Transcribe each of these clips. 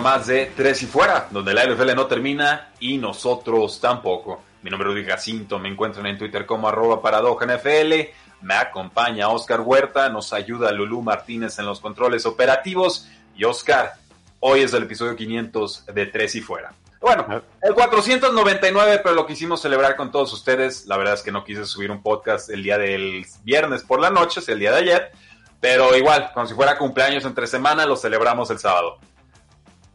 Programa más de Tres y Fuera, donde la NFL no termina y nosotros tampoco. Mi nombre es Luis Jacinto, me encuentran en Twitter como arroba NFL, me acompaña Oscar Huerta, nos ayuda Lulú Martínez en los controles operativos y Oscar, hoy es el episodio 500 de Tres y Fuera. Bueno, el 499, pero lo quisimos celebrar con todos ustedes. La verdad es que no quise subir un podcast el día del viernes por la noche, es el día de ayer pero igual, como si fuera cumpleaños entre semana, lo celebramos el sábado.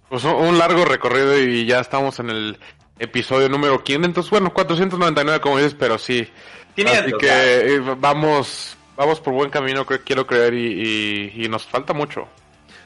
Pues un largo recorrido y ya estamos en el episodio número 500. Bueno, 499 como dices, pero sí. 500, Así que eh, vamos, vamos por buen camino, quiero creer, y, nos falta mucho.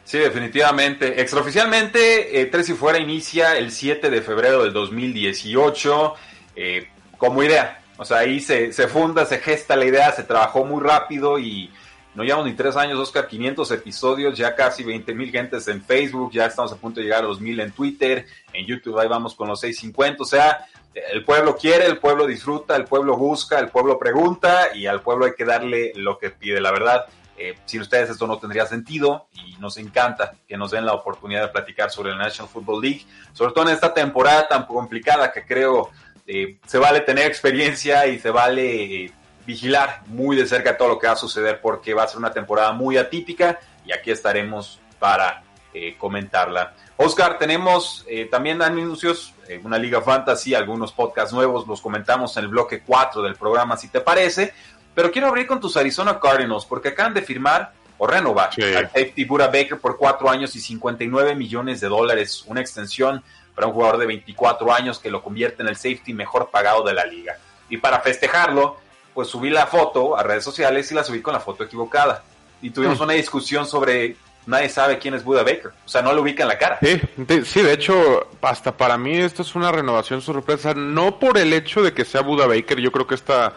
Sí, definitivamente. Extraoficialmente, eh, Tres y Fuera inicia el 7 de febrero del 2018 eh, como idea. O sea, ahí se, se funda, se gesta la idea, se trabajó muy rápido y no llevamos ni tres años, Oscar, 500 episodios, ya casi 20 mil gentes en Facebook, ya estamos a punto de llegar a los mil en Twitter, en YouTube ahí vamos con los 650, o sea, el pueblo quiere, el pueblo disfruta, el pueblo busca, el pueblo pregunta y al pueblo hay que darle lo que pide. La verdad, eh, sin ustedes esto no tendría sentido y nos encanta que nos den la oportunidad de platicar sobre la National Football League, sobre todo en esta temporada tan complicada que creo eh, se vale tener experiencia y se vale eh, vigilar muy de cerca todo lo que va a suceder porque va a ser una temporada muy atípica y aquí estaremos para eh, comentarla. Oscar, tenemos eh, también anuncios, eh, una liga fantasy, algunos podcasts nuevos, los comentamos en el bloque 4 del programa si te parece, pero quiero abrir con tus Arizona Cardinals porque acaban de firmar o renovar al safety Buda Baker por 4 años y 59 millones de dólares, una extensión para un jugador de 24 años que lo convierte en el safety mejor pagado de la liga. Y para festejarlo, pues subí la foto a redes sociales y la subí con la foto equivocada. Y tuvimos mm. una discusión sobre nadie sabe quién es Buda Baker. O sea, no lo ubica en la cara. Sí, de, sí, de hecho, hasta para mí esto es una renovación sorpresa. No por el hecho de que sea Buda Baker. Yo creo que esta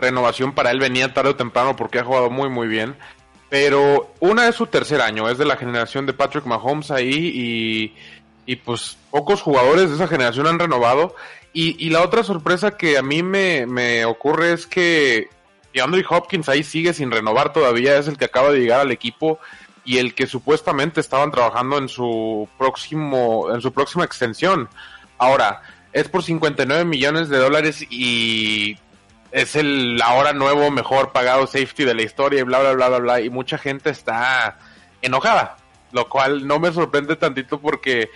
renovación para él venía tarde o temprano porque ha jugado muy, muy bien. Pero una es su tercer año. Es de la generación de Patrick Mahomes ahí y, y pues pocos jugadores de esa generación han renovado. Y, la otra sorpresa que a mí me, ocurre es que DeAndre Hopkins ahí sigue sin renovar todavía, es el que acaba de llegar al equipo y el que supuestamente estaban trabajando en su próximo, en su próxima extensión. Ahora, es por 59 millones de dólares y es el ahora nuevo mejor pagado safety de la historia y bla bla bla bla bla y mucha gente está enojada, lo cual no me sorprende tantito porque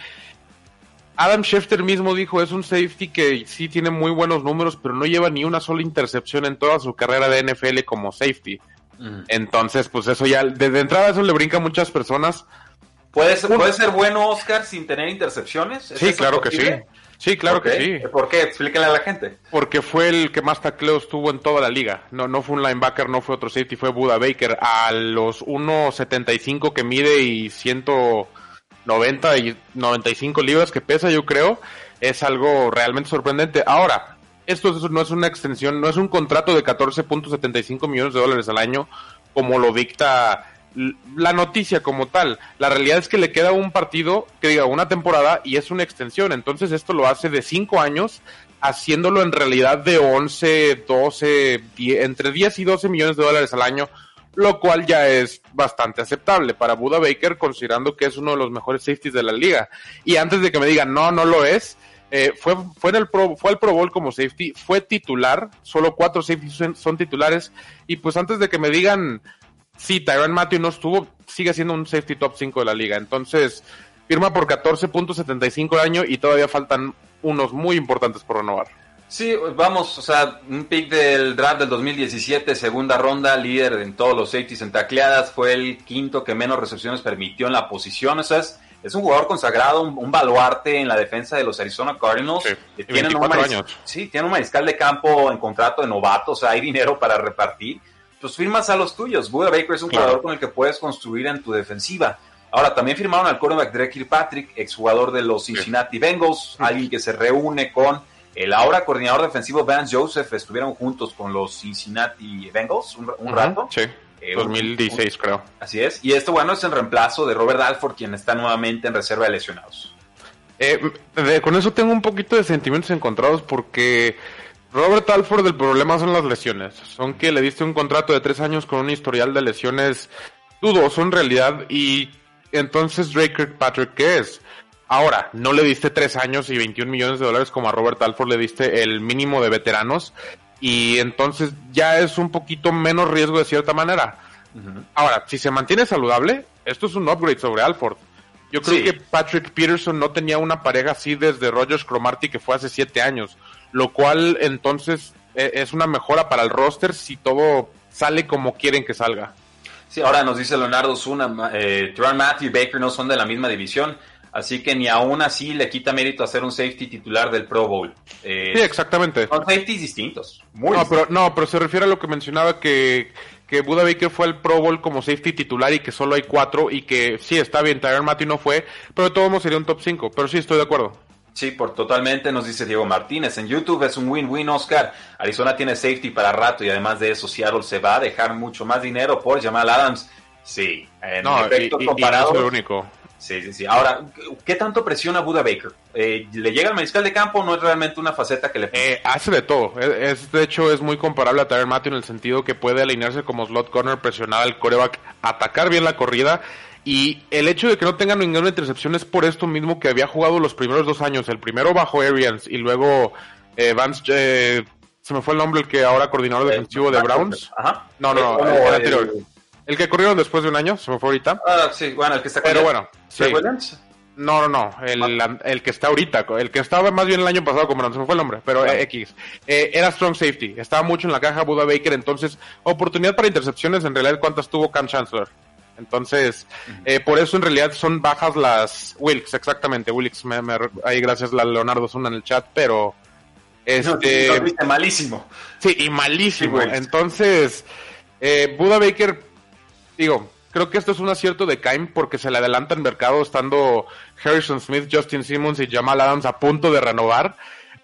Adam Schefter mismo dijo, es un safety que sí tiene muy buenos números, pero no lleva ni una sola intercepción en toda su carrera de NFL como safety. Entonces, pues eso ya, desde entrada eso le brinca a muchas personas. ¿Puede ser, ¿Puede ser bueno Oscar sin tener intercepciones? Sí, claro que sí. Sí, claro que sí. ¿Por qué? Explíquenle a la gente. Porque fue el que más tacleos tuvo en toda la liga. No, no fue un linebacker, no fue otro safety, fue Buda Baker. A los 1.75 que mide y 100 90 y 95 libras que pesa, yo creo, es algo realmente sorprendente. Ahora, esto no es una extensión, no es un contrato de 14.75 millones de dólares al año, como lo dicta la noticia como tal. La realidad es que le queda un partido, que diga, una temporada y es una extensión. Entonces esto lo hace de 5 años, haciéndolo en realidad de 11, 12, entre 10 y 12 millones de dólares al año lo cual ya es bastante aceptable para Buda Baker, considerando que es uno de los mejores safeties de la liga. Y antes de que me digan, no, no lo es, Eh, fue, fue, en el Pro, fue al Pro Bowl como safety, fue titular, solo cuatro safeties son, son titulares. Y pues antes de que me digan, sí, Tyron Matthew no estuvo, sigue siendo un safety top 5 de la liga. Entonces, firma por 14.75 al año y todavía faltan unos muy importantes por renovar. Sí, vamos, o sea, un pick del draft del 2017, segunda ronda, líder en todos los safeties en tacleadas, fue el quinto que menos recepciones permitió en la posición, o sea, es, es un jugador consagrado, un, un, baluarte en la defensa de los Arizona Cardinals. Sí, tienen un años. Sí, tiene un mariscal de campo en contrato de novato, o sea, hay dinero para repartir. Pues firmas a los tuyos. Buda Baker es un Claro. jugador con el que puedes construir en tu defensiva. Ahora, también firmaron al quarterback Drake Kirkpatrick, exjugador de los Cincinnati Bengals, alguien que se reúne con el ahora coordinador defensivo Vance Joseph. Estuvieron juntos con los Cincinnati Bengals un, un rato. Sí, Eh, un- 2016 creo. Así es. Y esto, bueno, es en reemplazo de Robert Alford, quien está nuevamente en reserva de lesionados. Eh, de- con eso tengo un poquito de sentimientos encontrados porque Robert Alford el problema son las lesiones. Son que le diste un contrato de tres años con un historial de lesiones dudoso en realidad y entonces Drake Kirkpatrick ¿qué es? Ahora, no le diste tres años y 21 millones de dólares como a Robert Alford le diste el mínimo de veteranos y entonces ya es un poquito menos riesgo de cierta manera. Ahora, si se mantiene saludable, esto es un upgrade sobre Alford. Yo creo Sí. que Patrick Peterson no tenía una pareja así desde Rogers Cromartie que fue hace siete años, lo cual entonces eh, es una mejora para el roster si todo sale como quieren que salga. Sí, ahora nos dice Leonardo Zuna, eh, Teron Matthew y Baker no son de la misma división, así que ni aún así le quita mérito hacer un safety titular del Pro Bowl. Eh, Sí, exactamente. son safeties distintos. Muy No, distintos. pero, no, pero se refiere a lo que mencionaba que, que Buda Baker fue al Pro Bowl como safety titular y que solo hay cuatro y que sí, está bien, Tyron Matthew no fue, pero de todos modos sería un top 5, pero sí estoy de acuerdo. Sí, por totalmente, nos dice Diego Martínez. En YouTube es un win-win, Oscar. Arizona tiene safety para rato y además de eso, Seattle se va a dejar mucho más dinero por Jamal Adams. Sí, en No, efecto, y- y comparado. no soy el único. Sí, sí, sí. Ahora, ¿qué tanto presiona Buda Baker? Eh, ¿Le llega al mariscal de campo o no es realmente una faceta que le... Eh, hace de todo. Es, es- de hecho, es muy comparable a Tyron Matthew en el sentido que puede alinearse como slot corner, presionar al coreback, atacar bien la corrida. Y el hecho de que no tenga ninguna intercepción es por esto mismo que había jugado los primeros dos años. El primero bajo Arians y luego eh, Vance, eh, se me fue el nombre, el que ahora coordinador defensivo de Browns. Ajá. No, no, no, Eh, el como anterior. El que corrieron después de un año, se me fue ahorita. Ah, sí, bueno, el que está Pero bueno, sí. ¿Trey Williams? No, no, no. El, el que está ahorita, el que estaba más bien el año pasado, como no se me fue el nombre, pero eh, X. Eh, era strong safety. Estaba mucho en la caja Buda Baker, entonces, oportunidad para intercepciones, en realidad, ¿cuántas tuvo Cam Chancellor? Entonces, eh, por eso en realidad son bajas las Wilkes, exactamente. Wilkes, me, me- ahí gracias a Leonardo Zuna en el chat, pero. Este, No, malísimo. Sí, y malísimo. Sí. Entonces, eh, Buda Baker, digo, creo que esto es un acierto de Kaim porque se le adelanta el mercado estando Harrison Smith, Justin Simmons y Jamal Adams a punto de renovar.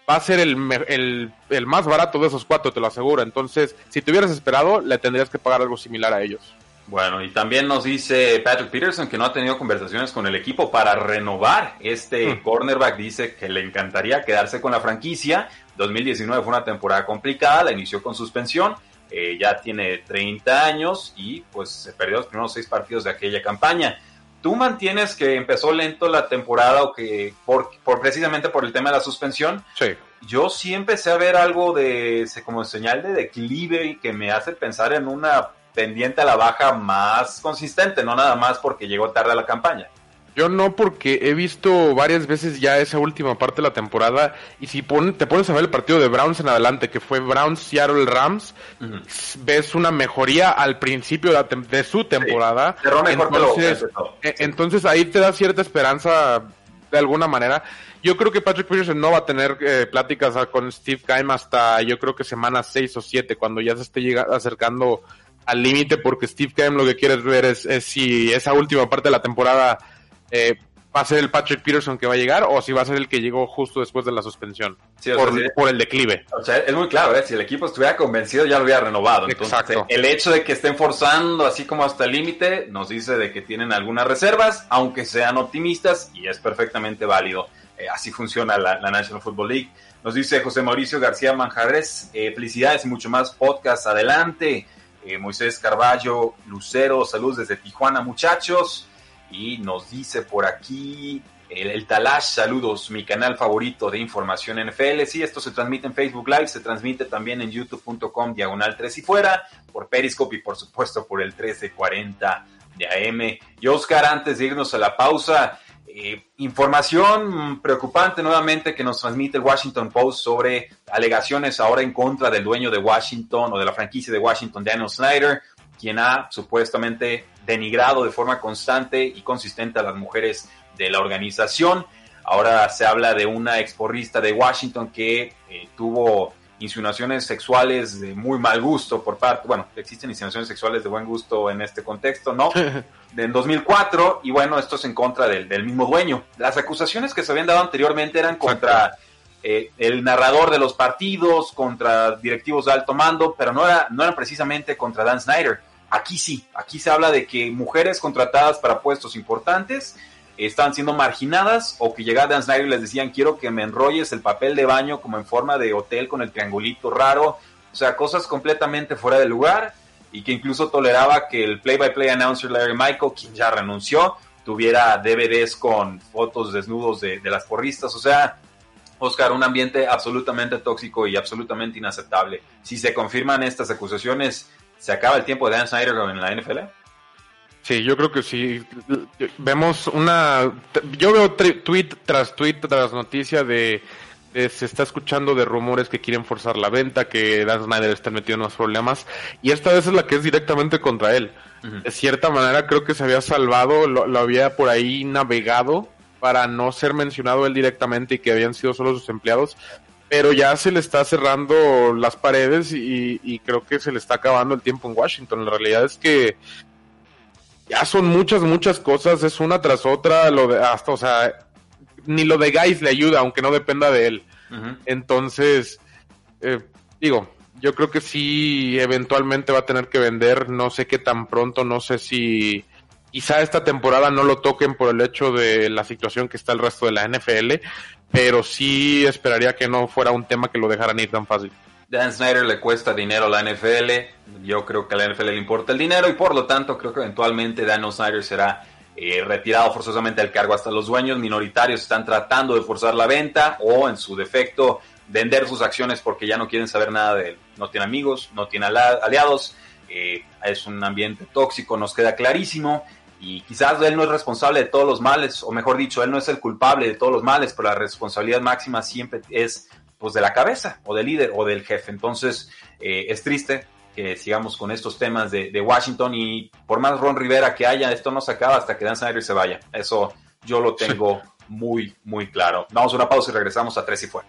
Va a ser el, el, el más barato de esos cuatro, te lo aseguro. Entonces, si te hubieras esperado, le tendrías que pagar algo similar a ellos. Bueno, y también nos dice Patrick Peterson que no ha tenido conversaciones con el equipo para renovar este Hmm. cornerback. Dice que le encantaría quedarse con la franquicia. 2019 fue una temporada complicada, la inició con suspensión. eh, ya tiene 30 años y pues se perdió los primeros seis partidos de aquella campaña. ¿Tú mantienes que empezó lento la temporada o que por, por precisamente por el tema de la suspensión? Sí. yo sí empecé a ver algo de como señal de declive y que me hace pensar en una pendiente a la baja más consistente, no nada más porque llegó tarde a la campaña. Yo no, porque he visto varias veces ya esa última parte de la temporada. Y si pon- te pones a ver el partido de Browns en adelante, que fue Browns Seattle Rams, ves una mejoría al principio de, su temporada. cerró mejor que lo entonces, eh, entonces ahí te da cierta esperanza de alguna manera. Yo creo que Patrick Peterson no va a tener eh, pláticas ah, con Steve Keim hasta yo creo que semana 6 o 7, cuando ya se esté acercando al límite, porque Steve Keim lo que quiere ver es, es si esa última parte de la temporada eh, va a ser el Patrick Peterson que va a llegar o si va a ser el que llegó justo después de la suspensión, Sí, por, sea, sí. por el declive. O sea, es muy claro, ¿eh? si el equipo estuviera convencido ya lo hubiera renovado. Entonces, Exacto. el hecho de que estén forzando así como hasta el límite nos dice de que tienen algunas reservas, aunque sean optimistas, y es perfectamente válido. Eh, así funciona la, la National Football League. Nos dice José Mauricio García Manjarres, eh, felicidades y mucho más podcast adelante. Eh, Moisés Carballo, Lucero, saludos desde Tijuana, muchachos. Y nos dice por aquí el, el, Talash, saludos, mi canal favorito de información NFL. Sí, esto se transmite en Facebook Live, se transmite también en youtube.com diagonal 3 y fuera, por Periscope y por supuesto por el 1340 de AM. Y Oscar, antes de irnos a la pausa, eh, información preocupante nuevamente que nos transmite el Washington Post sobre alegaciones ahora en contra del dueño de Washington o de la franquicia de Washington, Daniel Snyder, quien ha supuestamente denigrado de forma constante y consistente a las mujeres de la organización. Ahora se habla de una exporrista de Washington que eh, tuvo insinuaciones sexuales de muy mal gusto por parte, bueno, existen insinuaciones sexuales de buen gusto en este contexto, ¿no? en 2004, y bueno, esto es en contra del, del, mismo dueño. Las acusaciones que se habían dado anteriormente eran contra eh, el narrador de los partidos, contra directivos de alto mando, pero no, era, no eran precisamente contra Dan Snyder. Aquí sí, aquí se habla de que mujeres contratadas para puestos importantes estaban siendo marginadas o que llegaba Dan Snyder y les decían quiero que me enrolles el papel de baño como en forma de hotel con el triangulito raro, o sea, cosas completamente fuera de lugar y que incluso toleraba que el play-by-play announcer Larry Michael, quien ya renunció, tuviera DVDs con fotos desnudos de, de las porristas, o sea, Oscar, un ambiente absolutamente tóxico y absolutamente inaceptable. Si se confirman estas acusaciones, ¿se acaba el tiempo de Dan Snyder en la NFL? Sí, yo creo que sí. Vemos una. Yo veo tweet tras tweet tras noticia de, Se está escuchando de rumores que quieren forzar la venta, que Dan Snyder está metido en unos problemas. Y esta vez es la que es directamente contra él. De cierta manera, creo que se había salvado, lo, lo, había por ahí navegado para no ser mencionado él directamente y que habían sido solo sus empleados. Pero ya se le está cerrando las paredes y, y creo que se le está acabando el tiempo en Washington. La realidad es que ya son muchas, muchas cosas, es una tras otra, lo de hasta, o sea, ni lo de Guys le ayuda, aunque no dependa de él. Entonces, eh, digo, yo creo que sí, eventualmente va a tener que vender, no sé qué tan pronto, no sé si quizá esta temporada no lo toquen por el hecho de la situación que está el resto de la NFL, pero sí esperaría que no fuera un tema que lo dejaran ir tan fácil. Dan Snyder le cuesta dinero a la NFL. Yo creo que a la NFL le importa el dinero y por lo tanto creo que eventualmente Dan Snyder será eh, retirado forzosamente del cargo. Hasta los dueños minoritarios están tratando de forzar la venta o en su defecto vender sus acciones porque ya no quieren saber nada de él. No tiene amigos, no tiene aliados. Eh, es un ambiente tóxico, nos queda clarísimo. Y quizás él no es responsable de todos los males, o mejor dicho, él no es el culpable de todos los males, pero la responsabilidad máxima siempre es pues de la cabeza o del líder o del jefe. Entonces eh, es triste que sigamos con estos temas de, de, Washington y por más Ron Rivera que haya, esto no se acaba hasta que Dan Snyder se vaya. Eso yo lo tengo muy, muy claro. Vamos a una pausa y regresamos a Tres y Fuera.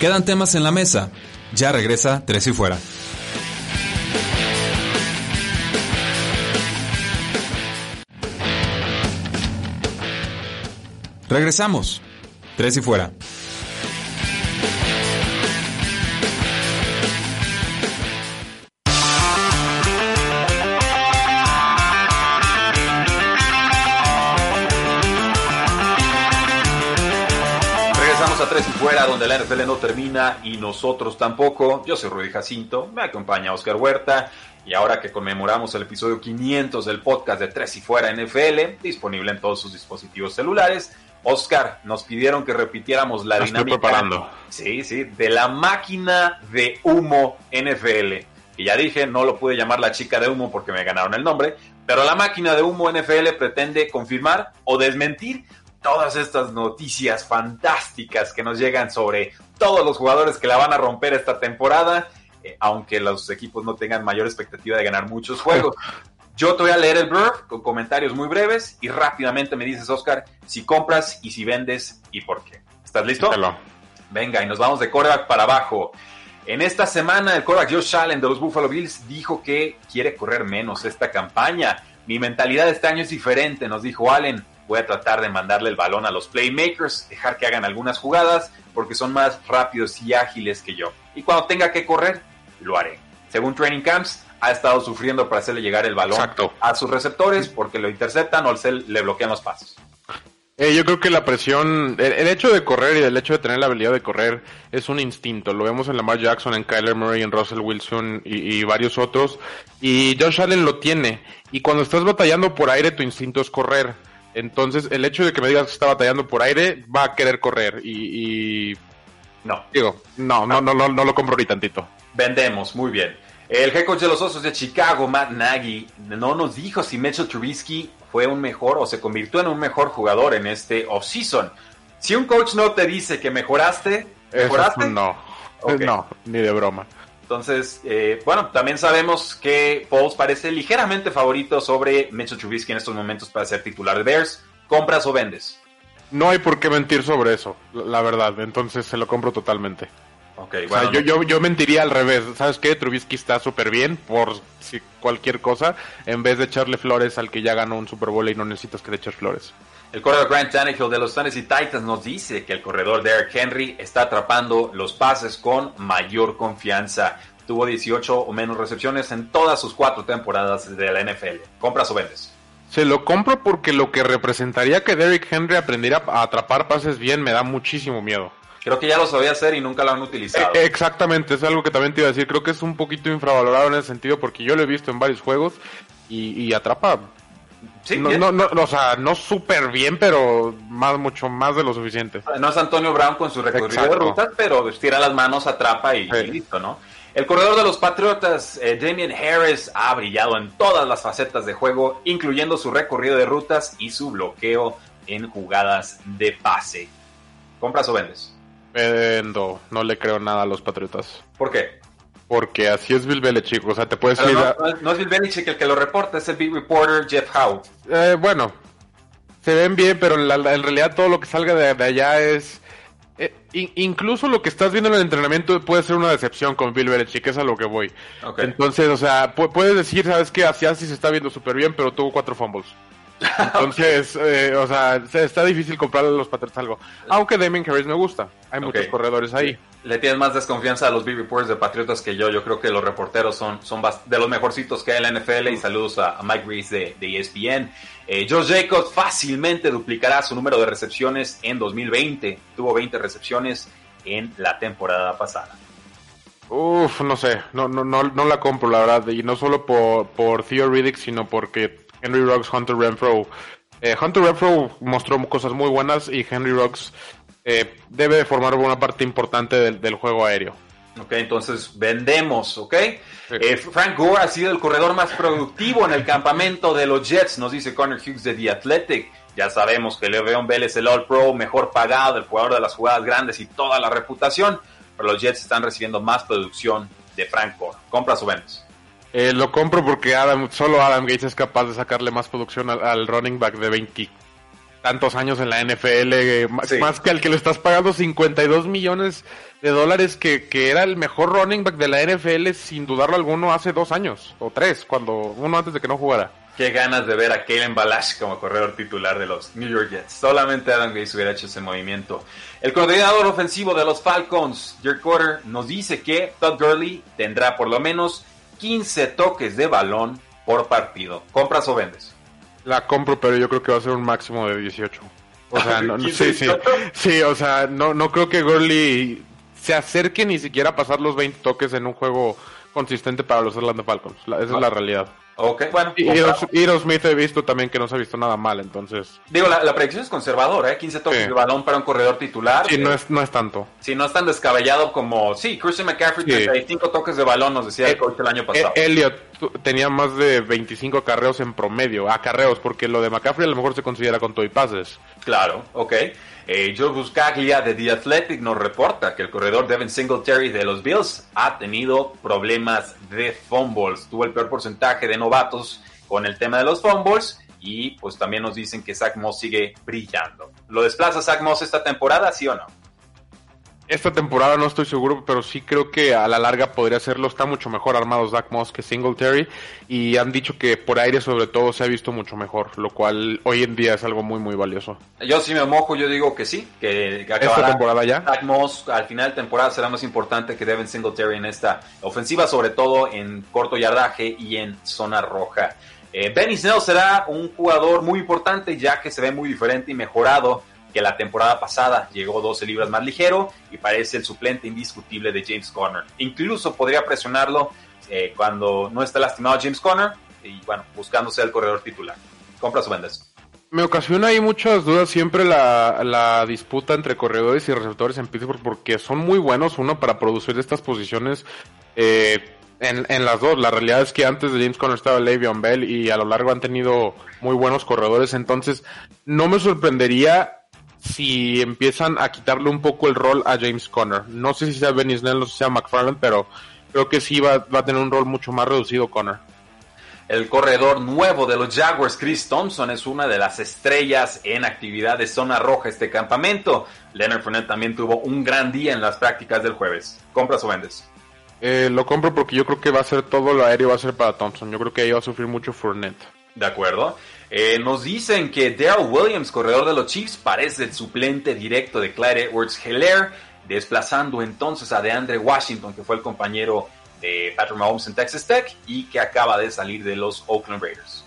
Quedan temas en la mesa. Ya regresa Tres y Fuera. Regresamos. Tres y fuera. Regresamos a Tres y fuera, donde la NFL no termina y nosotros tampoco. Yo soy Rudy Jacinto, me acompaña Oscar Huerta. Y ahora que conmemoramos el episodio 500 del podcast de Tres y Fuera NFL, disponible en todos sus dispositivos celulares, Oscar, nos pidieron que repitiéramos la dinámica. preparando. Sí, sí, de la máquina de humo NFL. Y ya dije, no lo pude llamar la chica de humo porque me ganaron el nombre, pero la máquina de humo NFL pretende confirmar o desmentir todas estas noticias fantásticas que nos llegan sobre todos los jugadores que la van a romper esta temporada, eh, aunque los equipos no tengan mayor expectativa de ganar muchos juegos. Yo te voy a leer el blurb con comentarios muy breves y rápidamente me dices, Oscar, si compras y si vendes y por qué. ¿Estás listo? Hello. Venga, y nos vamos de coreback para abajo. En esta semana, el coreback Josh Allen de los Buffalo Bills dijo que quiere correr menos esta campaña. Mi mentalidad este año es diferente, nos dijo Allen. Voy a tratar de mandarle el balón a los playmakers, dejar que hagan algunas jugadas, porque son más rápidos y ágiles que yo. Y cuando tenga que correr, lo haré. Según Training Camps, ha estado sufriendo para hacerle llegar el balón Exacto. a sus receptores porque lo interceptan o le bloquean los pasos. Eh, yo creo que la presión, el, hecho de correr y el hecho de tener la habilidad de correr es un instinto. Lo vemos en Lamar Jackson, en Kyler Murray, en Russell Wilson y, y, varios otros. Y Josh Allen lo tiene. Y cuando estás batallando por aire, tu instinto es correr. Entonces, el hecho de que me digas que está batallando por aire, va a querer correr. Y, y... no. Digo, no, no, no, no, no lo compro ni tantito. Vendemos, muy bien. El head coach de los Osos de Chicago, Matt Nagy, no nos dijo si Mitchell Trubisky fue un mejor o se convirtió en un mejor jugador en este offseason. Si un coach no te dice que mejoraste, ¿mejoraste? no, okay. no, ni de broma. Entonces, eh, bueno, también sabemos que Foles parece ligeramente favorito sobre Mitchell Trubisky en estos momentos para ser titular de Bears. ¿Compras o vendes? No hay por qué mentir sobre eso, la verdad. Entonces se lo compro totalmente. Okay, bueno, o sea, yo, yo, yo, mentiría al revés. ¿Sabes qué? Trubisky está súper bien por si cualquier cosa, en vez de echarle flores al que ya ganó un Super Bowl y no necesitas que le eches flores. El corredor Grant Tannehill de los Tennessee Titans nos dice que el corredor Derrick Henry está atrapando los pases con mayor confianza. Tuvo 18 o menos recepciones en todas sus cuatro temporadas de la NFL. ¿Compras o vendes? Se lo compro porque lo que representaría que Derrick Henry aprendiera a atrapar pases bien me da muchísimo miedo. Creo que ya lo sabía hacer y nunca lo han utilizado. Eh, exactamente, es algo que también te iba a decir. Creo que es un poquito infravalorado en ese sentido porque yo lo he visto en varios juegos y, y atrapa. Sí, no, no, no, o sea, no súper bien, pero más, mucho más de lo suficiente. No es Antonio Brown con su recorrido Exacto. de rutas, pero estira las manos, atrapa y, Sí. y listo, ¿no? El corredor de los Patriotas, eh, Damien Harris, ha brillado en todas las facetas de juego, incluyendo su recorrido de rutas y su bloqueo en jugadas de pase. ¿Compras o vendes? Vendo, no le creo nada a los Patriotas. ¿Por qué? Porque así es Bill Belichick, o sea, te puedes ir no, a- no es- Bill Belichick el que lo reporta, es el beat reporter Jeff Howe. Eh, bueno, se ven bien, pero la- la- en realidad todo lo que salga de, de allá es... eh, in- incluso lo que estás viendo en el entrenamiento puede ser una decepción con Bill Belichick, es a lo que voy. Entonces, o sea, pu- puedes decir, ¿sabes qué? Así así se está viendo súper bien, pero tuvo cuatro fumbles. Entonces, eh, o sea, se- está difícil comprarle a los Patriots algo. Aunque Damien Harris me gusta. Hay muchos corredores ahí. Le tienes más desconfianza a los beat reporters de Patriotas que yo. Yo creo que los reporteros son, son de los mejorcitos que hay en la NFL. Y saludos a, a Mike Reese de, de E ESPN. Eh, Josh Jacobs fácilmente duplicará su número de recepciones en 2020. Tuvo 20 recepciones en la temporada pasada. Uf, no sé, no, no, no, no la compro, la verdad. Y no solo por, por Theo Riddick, sino porque Henry Ruggs, Hunter Renfro. eh, Hunter Renfro mostró cosas muy buenas y Henry Ruggs eh, debe de formar una parte importante del, del juego aéreo. Ok, entonces vendemos, ¿ok? Sí. Eh, Frank Gore ha sido el corredor más productivo en el campamento de los Jets, nos dice Connor Hughes de The Athletic. Ya sabemos que Le'Veon Bell es el All Pro, mejor pagado, el jugador de las jugadas grandes y toda la reputación, pero los Jets están recibiendo más producción de Frank Gore. ¿Compras o vendes? Eh, lo compro porque Adam, solo Adam Gates es capaz de sacarle más producción al, al running back de 20 tantos años en la NFL, eh, Sí. más que al que le estás pagando 52 millones de dólares, que, que era el mejor running back de la NFL sin dudarlo alguno hace dos años, o tres, cuando uno antes de que no jugara. Qué ganas de ver a Kalen Balash como corredor titular de los New York Jets. Solamente Adam Gates hubiera hecho ese movimiento. El coordinador ofensivo de los Falcons, Dirk Porter, nos dice que Todd Gurley tendrá por lo menos 15 toques de balón por partido. ¿Compras o vendes? La compro, pero yo creo que va a ser un máximo de 18. O sea, no, sí, sí, 18. sí, o sea, no, no creo que Gurley se acerque ni siquiera a pasar los 20 toques en un juego consistente para los Atlanta Falcons. La- esa es la realidad. Ok, bueno. Y Smith he visto también que no se ha visto nada mal, entonces... Digo, la, la predicción es conservadora, ¿eh? 15 toques Sí. de balón para un corredor titular. Sí, Eh, no es, no es tanto. Si no es tan descabellado como... Sí, Christian McCaffrey, Sí. 35 toques de balón, nos decía el Eh, coach el año Eh, pasado. Elliot tu- tenía más de 25 acarreos en promedio, acarreos, porque lo de McCaffrey a lo mejor se considera con todo y pases. Claro, ok. Eh, Joe Buscaglia de The Athletic nos reporta que el corredor Devin Singletary de los Bills ha tenido problemas de fumbles. Tuvo el peor porcentaje de novatos con el tema de los fumbles y pues también nos dicen que Zach Moss sigue brillando. ¿Lo desplaza Zach Moss esta temporada, sí o no? Esta temporada no estoy seguro, pero sí creo que a la larga podría serlo. Está mucho mejor armado Zach Moss que Singletary y han dicho que por aire sobre todo se ha visto mucho mejor, lo cual hoy en día es algo muy muy valioso. Yo si me mojo, yo digo que sí, que, que Esta temporada ya. Zach Moss al final de temporada será más importante que Devin Singletary en esta ofensiva, sobre todo en corto yardaje y en zona roja. Eh, Benny Snell será un jugador muy importante ya que se ve muy diferente y mejorado que la temporada pasada. Llegó 12 libras más ligero y parece el suplente indiscutible de James Conner. Incluso podría presionarlo eh, cuando no esté lastimado James Conner y bueno, buscándose el corredor titular. Compras o vendes. Me ocasiona ahí muchas dudas siempre la, la, disputa entre corredores y receptores en Pittsburgh porque son muy buenos, uno, para producir estas posiciones eh, en, en, las dos. La realidad es que antes de James Conner estaba Le'Veon Bell y a lo largo han tenido muy buenos corredores, entonces no me sorprendería si empiezan a quitarle un poco el rol a James Conner. No sé si sea Benny Snell o si sea McFarland, pero creo que sí va, va a tener un rol mucho más reducido Conner. El corredor nuevo de los Jaguars, Chris Thompson, es una de las estrellas en actividad de zona roja este campamento. Leonard Fournette también tuvo un gran día en las prácticas del jueves. ¿Compras o vendes? Eh, lo compro porque yo creo que va a ser todo lo aéreo va a ser para Thompson. Yo creo que ahí va a sufrir mucho Fournette. De acuerdo. Eh, nos dicen que Daryl Williams, corredor de los Chiefs, parece el suplente directo de Clyde Edwards Hilaire, desplazando entonces a DeAndre Washington, que fue el compañero de Patrick Mahomes en Texas Tech y que acaba de salir de los Oakland Raiders.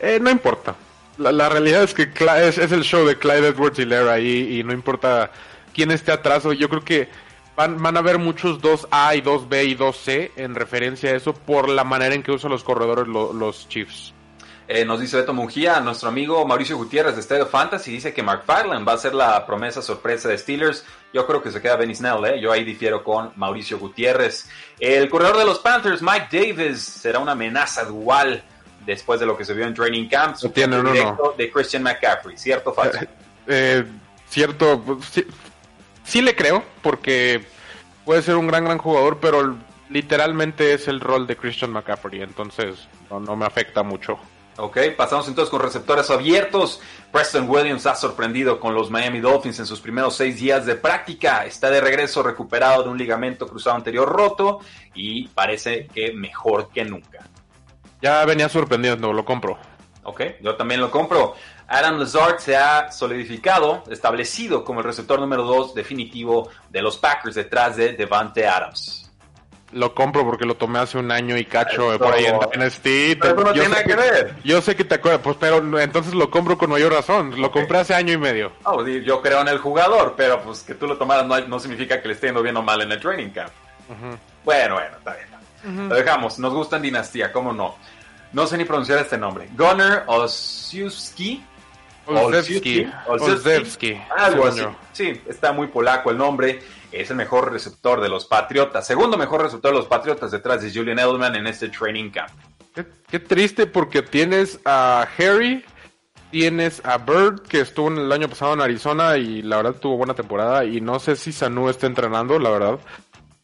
Eh, no importa. La, realidad es que es, el show de Clyde Edwards Hilaire ahí y no importa quién esté atrás. Yo creo que van, van a haber muchos 2A y 2B y 2C en referencia a eso por la manera en que usan los corredores los Chiefs. Eh, nos dice Beto Mungía, nuestro amigo Mauricio Gutiérrez de Stereo Fantasy dice que McFarland va a ser la promesa sorpresa de Steelers. Yo creo que se queda Benny Snell, ¿eh? yo ahí difiero con Mauricio Gutiérrez. El corredor de los Panthers, Mike Davis, será una amenaza dual después de lo que se vio en Training Camp. No tiene, no, no. De Christian McCaffrey, ¿cierto o falso? Eh, eh, cierto, sí, sí le creo, porque puede ser un gran, gran jugador, pero literalmente es el rol de Christian McCaffrey, entonces no, no me afecta mucho. Ok, pasamos entonces con receptores abiertos. Preston Williams ha sorprendido con los Miami Dolphins en sus primeros seis días de práctica. Está de regreso recuperado de un ligamento cruzado anterior roto y parece que mejor que nunca. Ya venía sorprendiendo, lo compro. Ok, yo también lo compro. Adam Lazard se ha solidificado, establecido como el receptor número dos definitivo de los Packers detrás de Devante Adams lo compro porque lo tomé hace un año y cacho por ahí en Dynasty. Pero no tiene nada que ver. Yo sé que te acuerdas, pues, pero entonces lo compro con mayor razón. Lo compré hace año y medio. Oh, yo creo en el jugador, pero pues que tú lo tomaras no, significa que le esté yendo bien o mal en el training camp. Bueno, bueno, está bien. Lo dejamos. Nos gusta en Dinastía, ¿cómo no? No sé ni pronunciar este nombre. Gunnar Osiewski. Olszewski. Olszewski. Algo así. Sí, está muy polaco el nombre es el mejor receptor de los Patriotas, segundo mejor receptor de los Patriotas detrás de Julian Edelman en este training camp. Qué, triste porque tienes a Harry, tienes a Bird que estuvo el año pasado en Arizona y la verdad tuvo buena temporada y no sé si Sanu está entrenando, la verdad.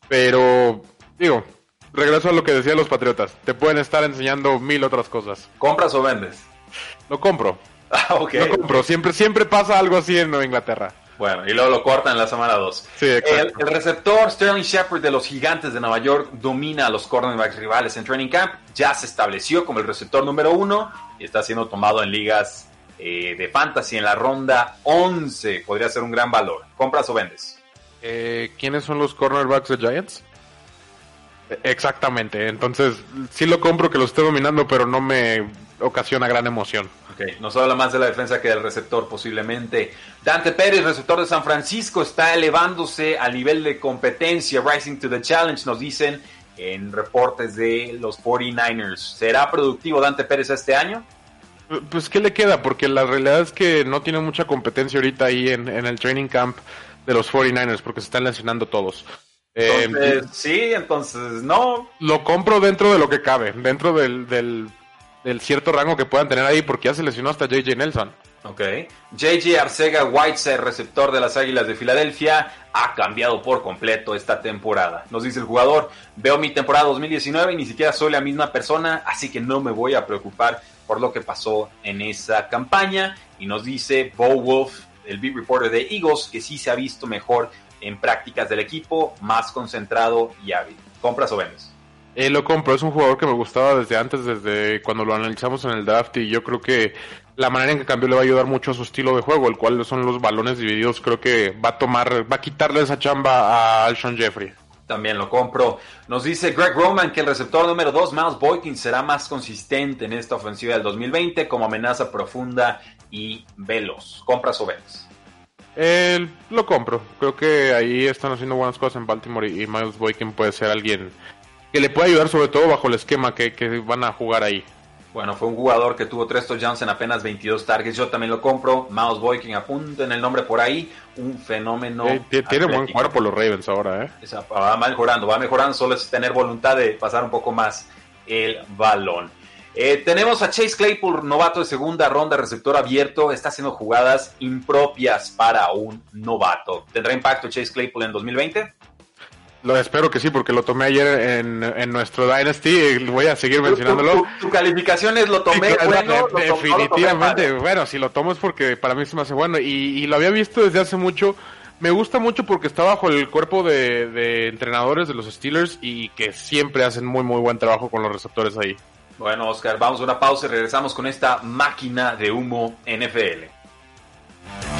Pero digo, regreso a lo que decían los Patriotas, te pueden estar enseñando mil otras cosas. ¿Compras o vendes? Lo compro. Ah. Lo compro, siempre siempre pasa algo así en Nueva Inglaterra. Bueno, y luego lo cortan en la semana 2. el, receptor Sterling Shepard de los Gigantes de Nueva York domina a los cornerbacks rivales en Training Camp. Ya se estableció como el receptor número uno y está siendo tomado en ligas eh, de fantasy en la ronda 11. Podría ser un gran valor. ¿Compras o vendes? Eh, ¿Quiénes son los cornerbacks de Giants? Exactamente, entonces sí lo compro que lo esté dominando, pero no me ocasiona gran emoción. Ok, nos habla más de la defensa que del receptor posiblemente. Dante Pérez, receptor de San Francisco, está elevándose al nivel de competencia. Rising to the Challenge, nos dicen en reportes de los 49ers. ¿Será productivo Dante Pérez este año? Pues, ¿qué le queda? Porque la realidad es que no tiene mucha competencia ahorita ahí en, el training camp de los 49ers, porque se están lesionando todos. Entonces, eh, sí, entonces no. Lo compro dentro de lo que cabe, dentro del del cierto rango que puedan tener ahí, porque ya se lesionó hasta JJ Nelson. Ok. JJ Arcega Whiteside, receptor de las Águilas de Filadelfia, ha cambiado por completo esta temporada. Nos dice el jugador, veo mi temporada 2019 y ni siquiera soy la misma persona, así que no me voy a preocupar por lo que pasó en esa campaña. Y nos dice Bo Wolf, el beat reporter de Eagles, que sí se ha visto mejor en prácticas del equipo, más concentrado y hábil. ¿Compras o vendes? Eh, lo compro, es un jugador que me gustaba desde antes, desde cuando lo analizamos en el draft y yo creo que la manera en que cambió le va a ayudar mucho a su estilo de juego, el cual son los balones divididos, creo que va a tomar, va a quitarle esa chamba a Alshon Jeffrey. También lo compro. Nos dice Greg Roman que el receptor número 2, Miles Boykin, será más consistente en esta ofensiva del 2020 como amenaza profunda y veloz. ¿Compras o vendes? Eh, lo compro. Creo que ahí están haciendo buenas cosas en Baltimore y, Miles Boykin puede ser alguien que le pueda ayudar sobre todo bajo el esquema que, que van a jugar ahí. Bueno, fue un jugador que tuvo tres touchdowns en apenas 22 targets. Yo también lo compro. Miles Boykin, apunten el nombre por ahí. Un fenómeno. Eh, tiene buen cuerpo los Ravens ahora, ¿eh? va mejorando, va mejorando. Solo es tener voluntad de pasar un poco más el balón. Eh, tenemos a Chase Claypool, novato de segunda ronda, receptor abierto. Está haciendo jugadas impropias para un novato. ¿Tendrá impacto Chase Claypool en 2020? Lo espero que sí, porque lo tomé ayer en, nuestro Dynasty y voy a seguir mencionándolo. Tu, calificación es lo tomé bueno. definitivamente, bueno, si lo tomo es porque para mí se me hace bueno y, lo había visto desde hace mucho. Me gusta mucho porque está bajo el cuerpo de, de, entrenadores de los Steelers y que siempre hacen muy muy buen trabajo con los receptores ahí. Bueno, Oscar, vamos a una pausa y regresamos con esta máquina de humo NFL.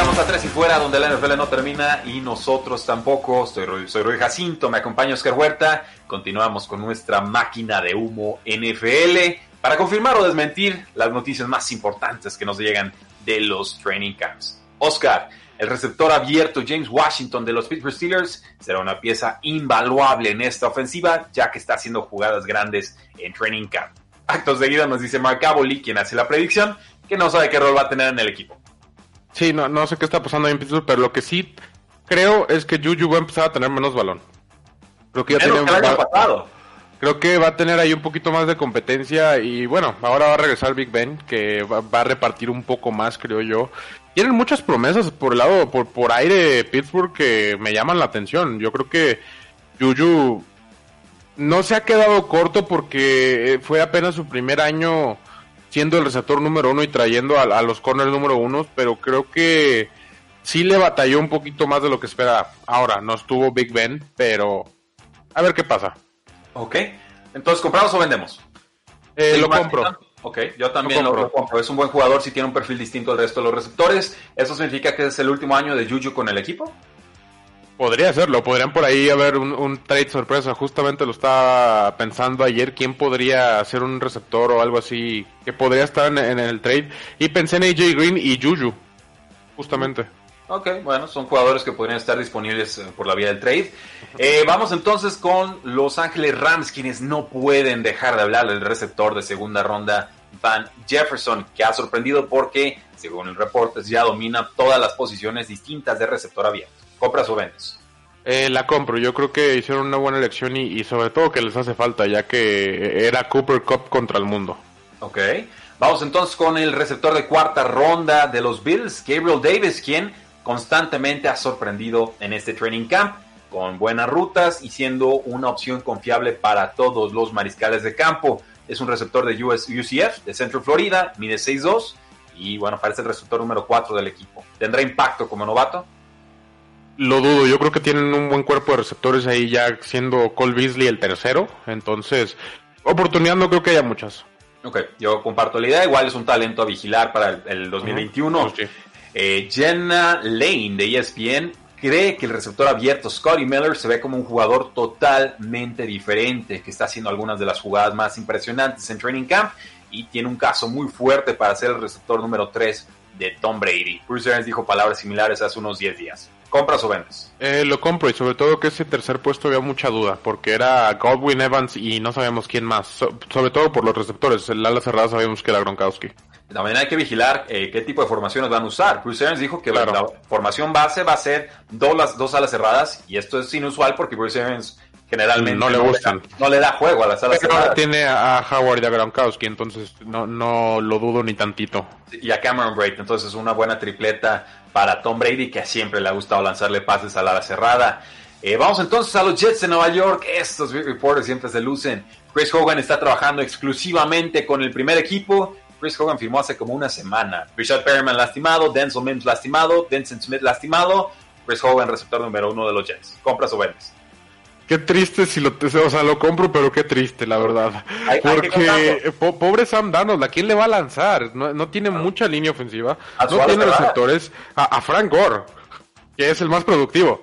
Tres y Fuera. donde la NFL no termina y nosotros tampoco. Soy, soy Jacinto, me acompaña Oscar Huerta. Continuamos con nuestra máquina de humo NFL para confirmar o desmentir las noticias más importantes que nos llegan de los training camps. Oscar, el receptor abierto James Washington de los Pittsburgh Steelers será una pieza invaluable en esta ofensiva, ya que está haciendo jugadas grandes en training camp. Actos seguidos nos dice Mark Aboli, quien hace la predicción, que no sabe qué rol va a tener en el equipo. Sí, no, no sé qué está pasando ahí en Pittsburgh, pero lo que sí creo es que Juju va a empezar a tener menos balón. Creo que ya tiene va, Creo que va a tener ahí un poquito más de competencia y bueno, ahora va a regresar Big Ben, que va, a repartir un poco más, creo yo. Tienen muchas promesas por el lado, por, por aire Pittsburgh que me llaman la atención. Yo creo que Juju no se ha quedado corto porque fue apenas su primer año siendo el receptor número uno y trayendo a, los corners número uno, pero creo que sí le batalló un poquito más de lo que espera. Ahora, no estuvo Big Ben, pero a ver qué pasa. Ok, entonces, ¿compramos o vendemos? Eh, lo compro. Ok, yo también lo compro. Es un buen jugador si tiene un perfil distinto al resto de los receptores. ¿Eso significa que es el último año de Juju con el equipo? Podría serlo, podrían por ahí haber un, trade sorpresa. Justamente lo estaba pensando ayer, quién podría ser un receptor o algo así que podría estar en, el trade. Y pensé en AJ Green y Juju, justamente. Ok, bueno, son jugadores que podrían estar disponibles eh, por la vía del trade. Eh, vamos entonces con Los Ángeles Rams, quienes no pueden dejar de hablar del receptor de segunda ronda, Van Jefferson, que ha sorprendido porque, según el reporte, ya domina todas las posiciones distintas de receptor abierto. ¿Compras o vendes? Eh, la compro, yo creo que hicieron una buena elección y, sobre todo que les hace falta, ya que era Cooper Cup contra el mundo. Ok, vamos entonces con el receptor de cuarta ronda de los Bills, Gabriel Davis, quien constantemente ha sorprendido en este training camp, con buenas rutas y siendo una opción confiable para todos los mariscales de campo. Es un receptor de UCF, de Central Florida, mide 6'2 y bueno, parece el receptor número 4 del equipo. ¿Tendrá impacto como novato? Lo dudo, yo creo que tienen un buen cuerpo de receptores ahí ya siendo Cole Beasley el tercero, entonces oportunidad no creo que haya muchas. Ok, yo comparto la idea, igual es un talento a vigilar para el, 2021. Eh, Jenna Lane de ESPN cree que el receptor abierto Scotty Miller se ve como un jugador totalmente diferente, que está haciendo algunas de las jugadas más impresionantes en Training Camp y tiene un caso muy fuerte para ser el receptor número 3 de Tom Brady. Bruce Arians dijo palabras similares hace unos 10 días. ¿Compras o vendes? Eh, lo compro y sobre todo que ese tercer puesto había mucha duda porque era Godwin Evans y no sabíamos quién más, sobre todo por los receptores. El ala cerrada sabíamos que era Gronkowski. También hay que vigilar eh, qué tipo de formaciones van a usar. Bruce Arians dijo que la formación base va a ser dos, dos alas cerradas y esto es inusual porque Bruce Arians generalmente no le gustan. no le da juego a las alas Pero cerradas. tiene a Howard y a Gronkowski, entonces no, no lo dudo ni tantito. y a Cameron Braid. Entonces, una buena tripleta para Tom Brady, que siempre le ha gustado lanzarle pases a la ala cerrada. Eh, vamos entonces a los Jets de Nueva York. Estos beat reporters siempre se lucen. Chris Hogan está trabajando exclusivamente con el primer equipo. Chris Hogan firmó hace como una semana. Richard Perryman lastimado, Denzel Mims lastimado, Denson Smith lastimado. Chris Hogan, receptor número uno de los Jets. ¿Compras o vendes? Qué triste si lo, o sea, lo compro, pero qué triste, la verdad. Hay- Porque po- pobre Sam Darnold, ¿a quién le va a lanzar? No, no tiene mucha línea ofensiva, no tiene receptores. A, a Frank Gore, que es el más productivo.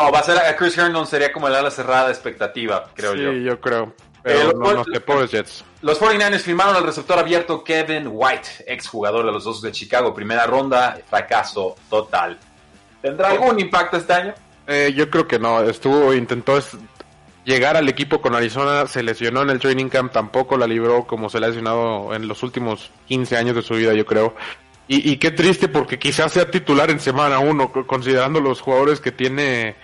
No, va a ser a Chris Herndon, sería como el ala cerrada expectativa, creo sí, yo. yo creo. Pero Eh, no, no sé, pobres Jets. Los 49ers firmaron al receptor abierto Kevin White, exjugador de los Osos de Chicago, primera ronda, fracaso total. ¿Tendrá algún impacto este año? Eh, yo creo que no, estuvo, intentó es- llegar al equipo con Arizona, se lesionó en el training camp, tampoco la libró como se le ha lesionado en los últimos 15 años de su vida, yo creo. Y, y qué triste porque quizás sea titular en semana uno, co- considerando los jugadores que tiene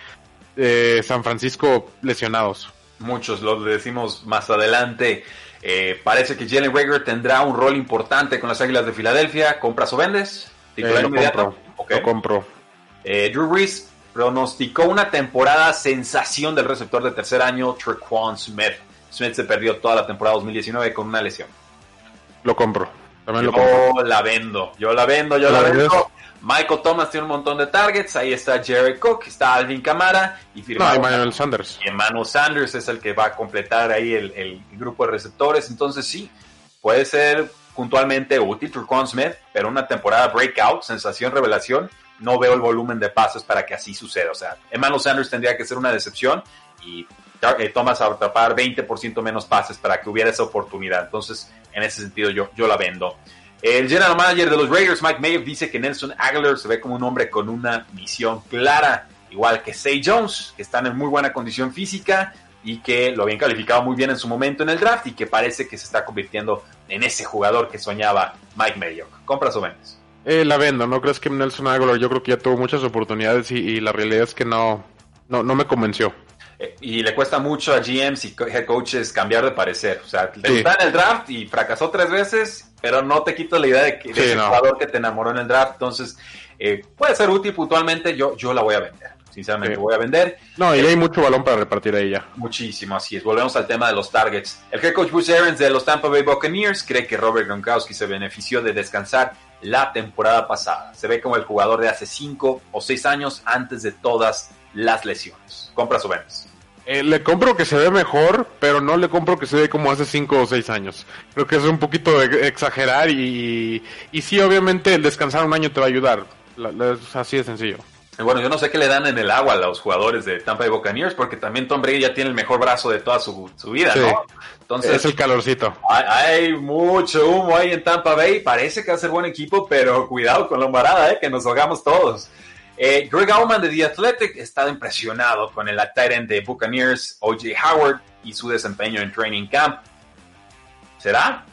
eh, San Francisco lesionados. Muchos lo decimos más adelante. Eh, parece que Jalen Rager tendrá un rol importante con las Águilas de Filadelfia. ¿Compras o vendes? ¿Titular Eh, lo inmediato? compro, Ok. lo compro. Eh, Drew Brees pronosticó una temporada sensación del receptor de tercer año, Trequan Smith. Smith se perdió toda la temporada 2019 con una lesión. Lo compro. También lo compro. Yo la vendo, yo la vendo, yo ¿La vendo. Michael Thomas tiene un montón de targets, ahí está Jared Cook, está Alvin Kamara y No, firmaron Emmanuel Sanders. Emmanuel Sanders es el que va a completar ahí el, el grupo de receptores. Entonces sí, puede ser puntualmente útil Turquan Smith, pero una temporada breakout, sensación, revelación, no veo el volumen de pases para que así suceda. O sea, Emmanuel Sanders tendría que ser una decepción y eh, Thomas a atrapar 20% menos pases para que hubiera esa oportunidad. Entonces, en ese sentido yo, yo la vendo. El general manager de los Raiders, Mike Mayock, dice que Nelson Aguilar se ve como un hombre con una misión clara, igual que Say Jones, que están en muy buena condición física y que lo habían calificado muy bien en su momento en el draft y que parece que se está convirtiendo en ese jugador que soñaba Mike Mayock. ¿Compras o vendes? Eh, la vendo, ¿no crees que Nelson Aguilar yo creo que ya tuvo muchas oportunidades y, y la realidad es que no, no, no me convenció. Eh, y le cuesta mucho a GMs y head coaches cambiar de parecer. O sea, Sí. está en el draft y fracasó tres veces, pero no te quito la idea de que de Sí, ese no. jugador que te enamoró en el draft. Entonces, eh, puede ser útil puntualmente. Yo, yo la voy a vender. Sinceramente, Sí. voy a vender. No, y hay mucho balón para repartir ahí ya. Muchísimo, así es. Volvemos al tema de los targets. El head coach Bruce Arians de los Tampa Bay Buccaneers cree que Robert Gronkowski se benefició de descansar la temporada pasada. Se ve como el jugador de hace cinco o seis años antes de todas las lesiones. ¿Compras o vendes? Eh, le compro que se ve mejor, pero no le compro que se ve como hace 5 o 6 años. Creo que es un poquito exagerar y, y sí, obviamente el descansar un año te va a ayudar. La- así de sencillo. Bueno, yo no sé qué le dan en el agua a los jugadores de Tampa Bay Buccaneers, porque también Tom Brady ya tiene el mejor brazo de toda su, su vida, Sí. ¿no? Entonces, es el calorcito. hay, hay mucho humo ahí en Tampa Bay. Parece que va a ser buen equipo, pero cuidado con la embarada, ¿eh? que nos ahogamos todos. Eh, Greg Auman de The Athletic está impresionado con el end de Buccaneers, O.J. Howard, y su desempeño en Training Camp. ¿Será?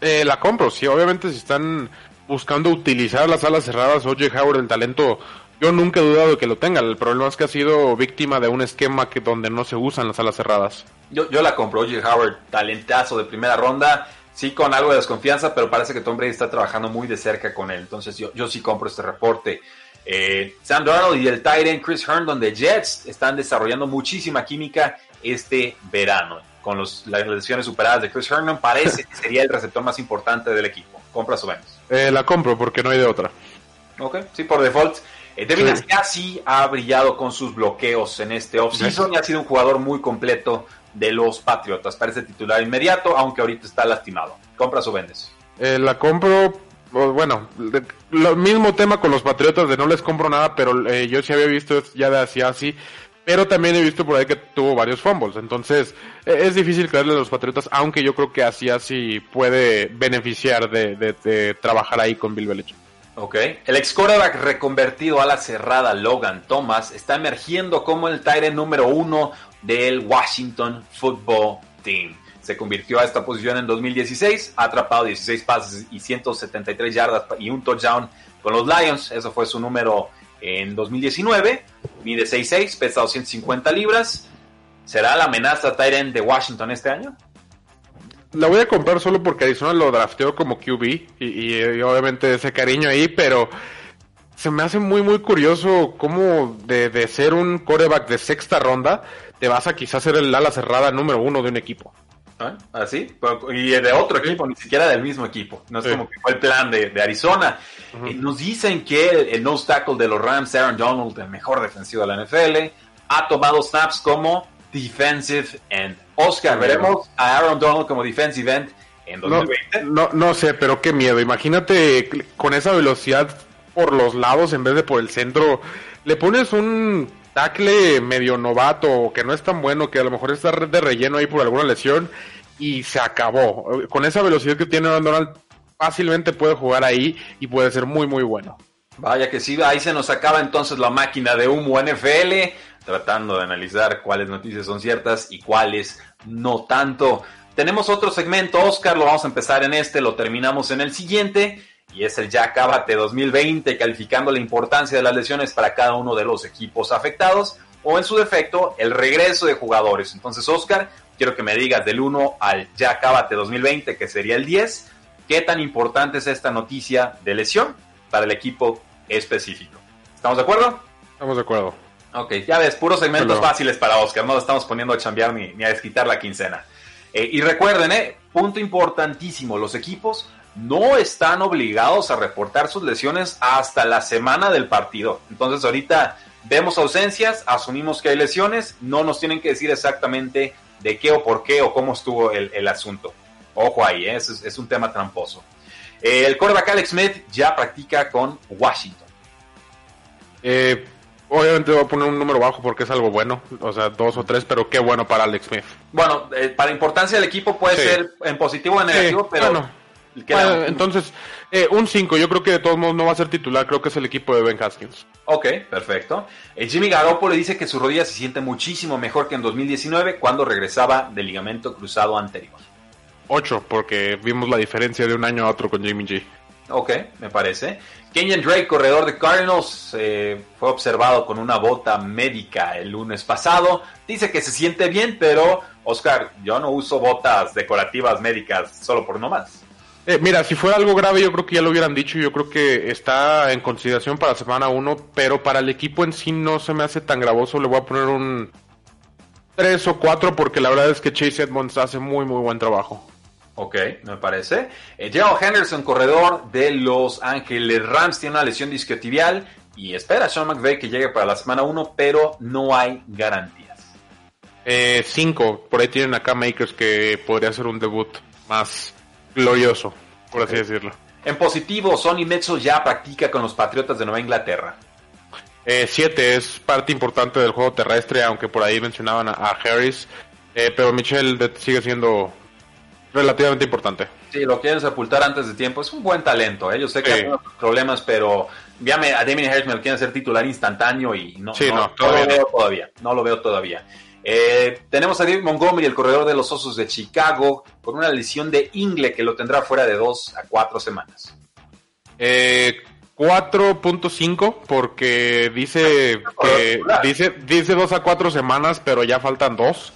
Eh, la compro, sí, obviamente si están buscando utilizar las alas cerradas, Oye Howard, el talento, yo nunca he dudado de que lo tenga. El problema es que ha sido víctima de un esquema que donde no se usan las alas cerradas. Yo, yo la compro. O.J. Howard, talentazo de primera ronda. Sí, con algo de desconfianza, pero parece que Tom Brady está trabajando muy de cerca con él. Entonces, yo, yo sí compro este reporte. Eh, Sam Darnold y el tight end Chris Herndon de Jets están desarrollando muchísima química este verano. Con los, las lesiones superadas de Chris Herndon, parece que sería el receptor más importante del equipo. ¿Compras o vendes? Eh, la compro porque no hay de otra. Ok, sí, por default. Eh, Devin Sí. Asiasi ha brillado con sus bloqueos en este offseason y ha sido un jugador muy completo de los Patriotas. Parece titular inmediato, aunque ahorita está lastimado. ¿Compras o vendes? Eh, la compro, o, bueno, de- lo mismo tema con los Patriotas de no les compro nada, pero eh, yo sí había visto ya de así, pero también he visto por ahí que tuvo varios fumbles, entonces eh, es difícil creerle a los Patriotas, aunque yo creo que así así puede beneficiar de, de- de trabajar ahí con Bill Belichick. Ok. El ex quarterback reconvertido a la cerrada Logan Thomas está emergiendo como el Tyrant número uno del Washington Football Team. Se convirtió a esta posición en 2016, ha atrapado 16 pases y 173 yardas y un touchdown con los Lions. Eso fue su número en 2019. Mide 6'6, pesa 250 libras. ¿Será la amenaza Tyrant de Washington este año? La voy a comprar solo porque Arizona lo drafteó como QB y, y, obviamente ese cariño ahí, pero se me hace muy muy curioso cómo de, de ser un coreback de sexta ronda te vas a quizás ser el ala cerrada número uno de un equipo. Así, ¿Ah, y de otro equipo, ni siquiera del mismo equipo. No es como que fue el plan de, Arizona. nos dicen que el, el nose tackle de los Rams, Aaron Donald, el mejor defensivo de la NFL, ha tomado snaps como defensive end. Oscar, veremos a Aaron Donald como defensive end en 2020. No, no, sé, pero qué miedo. Imagínate con esa velocidad por los lados en vez de por el centro. Le pones un tackle medio novato que no es tan bueno, que a lo mejor está de relleno ahí por alguna lesión y se acabó. Con esa velocidad que tiene Donald, fácilmente puede jugar ahí y puede ser muy, muy bueno. Vaya que sí, ahí se nos acaba entonces la máquina de humo NFL, tratando de analizar cuáles noticias son ciertas y cuáles no tanto. Tenemos otro segmento, Oscar, lo vamos a empezar en este, lo terminamos en el siguiente y es el Ya Cábate 2020, calificando la importancia de las lesiones para cada uno de los equipos afectados, o en su defecto, el regreso de jugadores. Entonces, Oscar, quiero que me digas del 1 al Ya Cábate 2020, que sería el 10, qué tan importante es esta noticia de lesión para el equipo específico. ¿Estamos de acuerdo? Estamos de acuerdo. Ok, ya ves, puros segmentos fáciles para Oscar, no lo estamos poniendo a chambear ni, ni a desquitar la quincena. Eh, y recuerden, eh, punto importantísimo, los equipos no están obligados a reportar sus lesiones hasta la semana del partido. Entonces ahorita vemos ausencias, asumimos que hay lesiones, no nos tienen que decir exactamente de qué o por qué o cómo estuvo el, asunto. Ojo ahí, ¿eh? es, un tema tramposo. el quarterback Alex Smith ya practica con Washington. Eh, obviamente voy a poner un número bajo porque es algo bueno, o sea, dos o tres, pero qué bueno para Alex Smith. Bueno, eh, para importancia del equipo puede ser en positivo o en negativo, pero entonces, eh, un 5, yo creo que de todos modos no va a ser titular, creo que es el equipo de Ben Haskins. Ok, perfecto. Eh, Jimmy Garoppolo dice que su rodilla se siente muchísimo mejor que en 2019 cuando regresaba del ligamento cruzado anterior. 8, porque vimos la diferencia de un año a otro con Jimmy G. Ok, me parece. Kenyon Drake, corredor de Cardinals, eh, fue observado con una bota médica el lunes pasado. Dice que se siente bien, pero Oscar, yo no uso botas decorativas médicas solo por nomás. Eh, mira, si fuera algo grave, yo creo que ya lo hubieran dicho. Yo creo que está en consideración para semana 1, pero para el equipo en sí no se me hace tan gravoso. Le voy a poner un 3 o 4 porque la verdad es que Chase Edmonds hace muy, muy buen trabajo. Ok, me parece. Eh, Henderson, corredor de Los Ángeles Rams, tiene una lesión discotibial y espera a Sean McVay que llegue para la semana 1, pero no hay garantías. 5, eh, por ahí tienen acá Makers que podría ser un debut más glorioso, por así decirlo. En positivo, Sonny Metzel ya practica con los Patriotas de Nueva Inglaterra. Eh, siete, es parte importante del juego terrestre, aunque por ahí mencionaban a, Harris. Eh, pero Michelle sigue siendo relativamente importante. Sí, lo quieren sepultar antes de tiempo. Es un buen talento. ¿eh? Yo sé que hay problemas, pero llame a Damien Harris me lo quieren hacer titular instantáneo y no, no, no lo veo todavía. No lo veo todavía. Eh, tenemos a David Montgomery, el corredor de los Osos de Chicago, con una lesión de ingle que lo tendrá fuera de dos a cuatro semanas. 4.5 eh, porque dice que dice dice dos a cuatro semanas, pero ya faltan dos.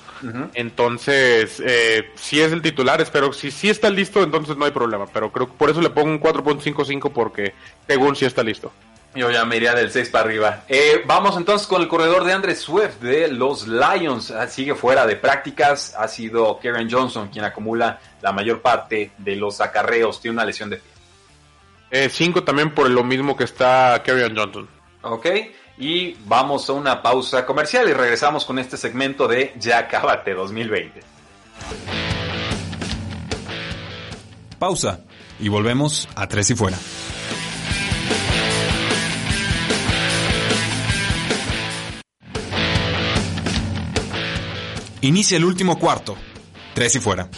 Entonces, eh, si es el titular, espero si sí está listo, entonces no hay problema. Pero creo que por eso le pongo un 4.55 porque según si está listo. Yo ya me iría del 6 para arriba. Eh, vamos entonces con el corredor de Andre Swift de los Lions. Ah, sigue fuera de prácticas. Ha sido Karen Johnson quien acumula la mayor parte de los acarreos. Tiene una lesión de pie. 5 eh, también por lo mismo que está Karen Johnson. Ok. Y vamos a una pausa comercial y regresamos con este segmento de Ya Cábate 2020. Pausa. Y volvemos a Tres y Fuera. Inicia el último cuarto. Tres y fuera.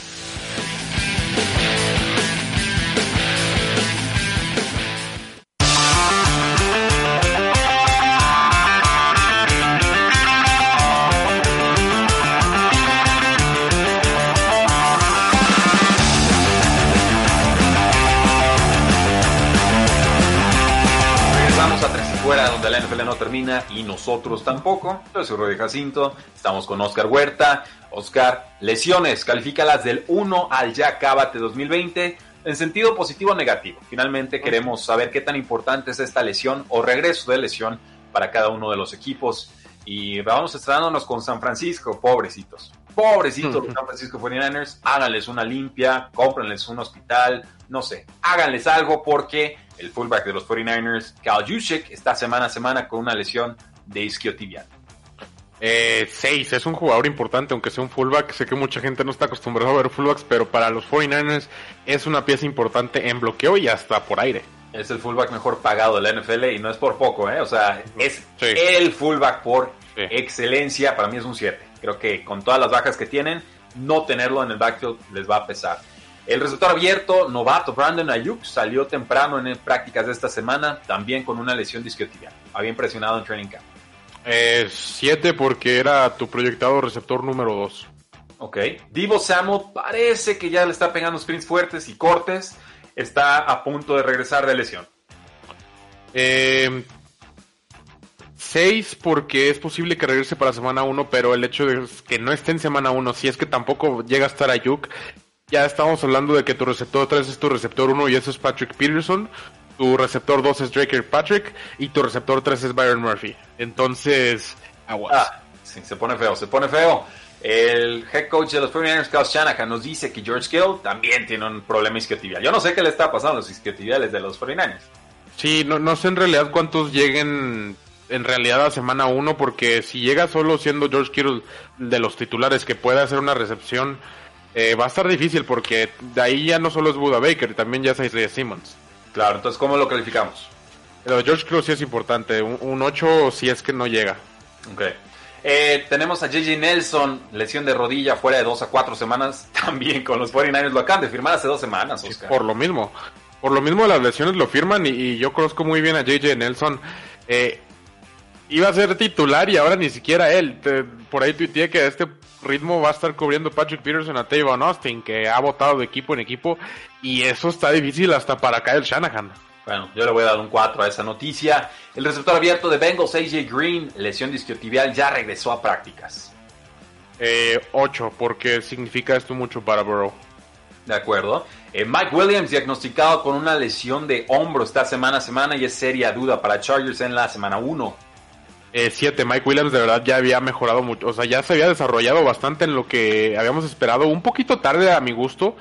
La NFL no termina y nosotros tampoco. Yo soy Jacinto, estamos con Oscar Huerta. Oscar, lesiones, califícalas del 1 al ya cábate 2020 en sentido positivo o negativo. Finalmente queremos saber qué tan importante es esta lesión o regreso de lesión para cada uno de los equipos. Y vamos estrenándonos con San Francisco, pobrecitos. Pobrecitos los San Francisco 49ers, háganles una limpia, cómprenles un hospital, no sé, háganles algo porque el fullback de los 49ers, Cal Juszczyk, está semana a semana con una lesión de isquiotibial. Eh, seis, es un jugador importante, aunque sea un fullback. Sé que mucha gente no está acostumbrada a ver fullbacks, pero para los 49ers es una pieza importante en bloqueo y hasta por aire. Es el fullback mejor pagado de la NFL y no es por poco, ¿eh? O sea, es el fullback por excelencia. Para mí es un 7. Creo que con todas las bajas que tienen, no tenerlo en el backfield les va a pesar. El receptor abierto, novato Brandon Ayuk, salió temprano en prácticas de esta semana, también con una lesión disquiotibial. Había impresionado en training camp. Eh, siete porque era tu proyectado receptor número dos. Ok. Divo Samuel parece que ya le está pegando sprints fuertes y cortes. Está a punto de regresar de lesión. Eh, seis porque es posible que regrese para semana uno, pero el hecho de que no esté en semana uno, si es que tampoco llega a estar Ayuk, ya estamos hablando de que tu receptor 3 es tu receptor 1 y eso es Patrick Peterson, tu receptor 2 es Drake Patrick y tu receptor 3 es Byron Murphy. Entonces, aguas. Ah, sí, se pone feo, se pone feo. El head coach de los 49ers, Kyle Shanahan, nos dice que George Kittle también tiene un problema isquiotibial. Yo no sé qué le está pasando a los isquiotibiales de los 49ers. Sí, no, no sé en realidad cuántos lleguen en realidad a semana 1, porque si llega solo siendo George Kittle de los titulares que puede hacer una recepción eh, va a estar difícil porque de ahí ya no solo es Buda Baker, también ya es Isaiah Simmons. Claro, entonces ¿cómo lo calificamos? Pero George Cruz sí es importante, un, 8 si es que no llega. Ok. Eh, tenemos a JJ Nelson, lesión de rodilla fuera de 2 a 4 semanas, también con los 49ers lo acaban de firmar hace dos semanas, Oscar. por lo mismo, por lo mismo las lesiones lo firman y, yo conozco muy bien a JJ Nelson. Eh, iba a ser titular y ahora ni siquiera él. por ahí tuiteé que este ritmo va a estar cubriendo Patrick Peterson a Tavon Austin, que ha votado de equipo en equipo, y eso está difícil hasta para Kyle Shanahan. Bueno, yo le voy a dar un 4 a esa noticia. El receptor abierto de Bengals, AJ Green, lesión disquiotibial, ya regresó a prácticas. 8, eh, porque significa esto mucho para Burrow. De acuerdo. Eh, Mike Williams diagnosticado con una lesión de hombro esta semana a semana y es seria duda para Chargers en la semana 1. 7. Eh, Mike Williams de verdad ya había mejorado mucho, o sea, ya se había desarrollado bastante en lo que habíamos esperado, un poquito tarde a mi gusto,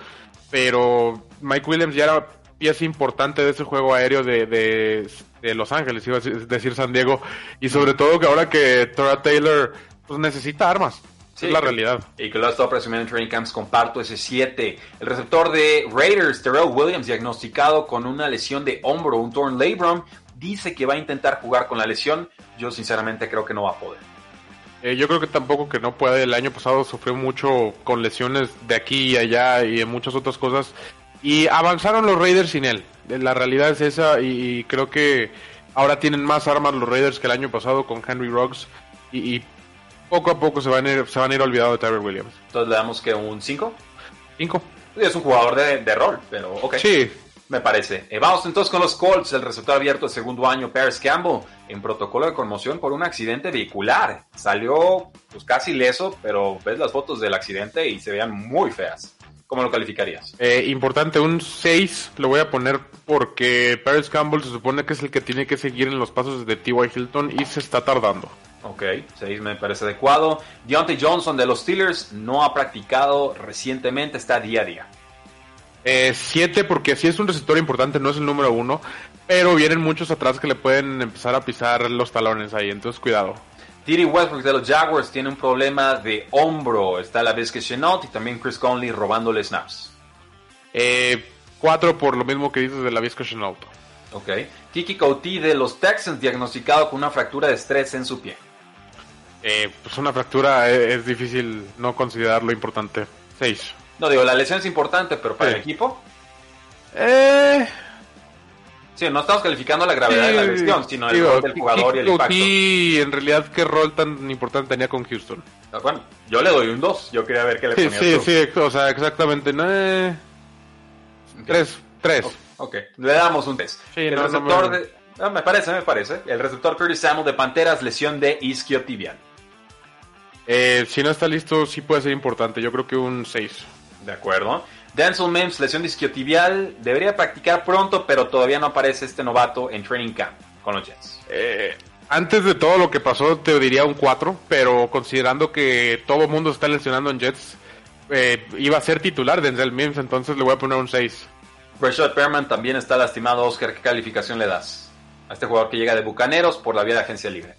pero Mike Williams ya era pieza importante de ese juego aéreo de, de, Los Ángeles, iba a decir San Diego, y sobre todo que ahora que Tora Taylor pues, necesita armas. es la realidad. Y que lo ha estado presumiendo en training camps, comparto ese 7. El receptor de Raiders, Terrell Williams, diagnosticado con una lesión de hombro, un torn labrum, dice que va a intentar jugar con la lesión. Yo sinceramente creo que no va a poder. Eh, yo creo que tampoco que no puede. El año pasado sufrió mucho con lesiones de aquí y allá y en muchas otras cosas. Y avanzaron los Raiders sin él. La realidad es esa y, creo que ahora tienen más armas los Raiders que el año pasado con Henry Ruggs. Y, poco a poco se van a ir, se van a ir olvidando de Tyler Williams. Entonces le damos que un 5. 5. Es un jugador de, de rol, pero ok. Sí, me parece. Eh, vamos entonces con los Colts, el resultado abierto de segundo año, Paris Campbell, en protocolo de conmoción por un accidente vehicular. Salió pues casi leso, pero ves las fotos del accidente y se veían muy feas. ¿Cómo lo calificarías? Eh, importante, un 6 lo voy a poner porque Paris Campbell se supone que es el que tiene que seguir en los pasos de T.Y. Hilton y se está tardando. Ok, 6 me parece adecuado. Deontay Johnson de los Steelers no ha practicado recientemente, está día a día. Eh, siete, porque si es un receptor importante, no es el número uno, pero vienen muchos atrás que le pueden empezar a pisar los talones ahí, entonces cuidado. Tiri Westbrook de los Jaguars tiene un problema de hombro. Está la vez que Chenault y también Chris Conley robándole snaps. Eh, cuatro por lo mismo que dices de la Vizca Chenault. Ok. Kiki Couti de los Texans diagnosticado con una fractura de estrés en su pie. Eh, pues una fractura es, es difícil no considerarlo importante. Seis. No, digo, la lesión es importante, pero para el equipo. Eh. Sí, no estamos calificando la gravedad de la lesión, sino el rol del jugador y el impacto. Y en realidad, ¿qué rol tan importante tenía con Houston? Ah, bueno, yo le doy un 2. Yo quería ver qué le sí, ponía. Sí, tú. sí, o sea, exactamente. No, eh... Tres, tres. ok, le damos un 3. Sí, el no, receptor de. Ah, me parece, me parece. El receptor Curtis Samuel de Panteras, lesión de isquiotibial. Eh, si no está listo, sí puede ser importante. Yo creo que un 6. De acuerdo. Denzel Mims, lesión de isquiotibial. Debería practicar pronto, pero todavía no aparece este novato en training camp con los Jets. Eh, antes de todo lo que pasó, te diría un 4, pero considerando que todo el mundo está lesionando en Jets, eh, iba a ser titular Denzel Mims, entonces le voy a poner un 6. Rashad Perman también está lastimado. Oscar, ¿qué calificación le das a este jugador que llega de Bucaneros por la vía de agencia libre?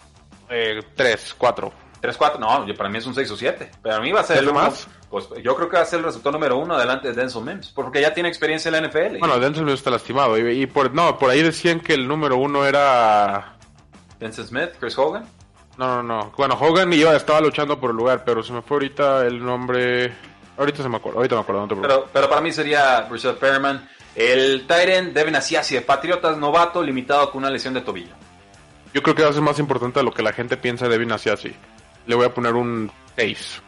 Eh, 3, 4. 3, 4, no, yo, para mí es un 6 o 7. Pero a mí va a ser el ¿Es uno- más? Pues yo creo que va a ser el receptor número uno delante de Denzel Mims, porque ya tiene experiencia en la NFL. Bueno, Denzel Mims está lastimado. Y, y por, no, por ahí decían que el número uno era... Denzel Smith, Chris Hogan. No, no, no. Bueno, Hogan iba, estaba luchando por el lugar, pero se me fue ahorita el nombre... Ahorita se me acuerdo, ahorita me acuerdo, no te. Pero, pero para mí sería Rashad Perman. El Tyrant Devin Asiasi de Patriotas, novato, limitado con una lesión de tobillo. Yo creo que va a ser más importante de lo que la gente piensa de Devin Asiasi. Le voy a poner un 6.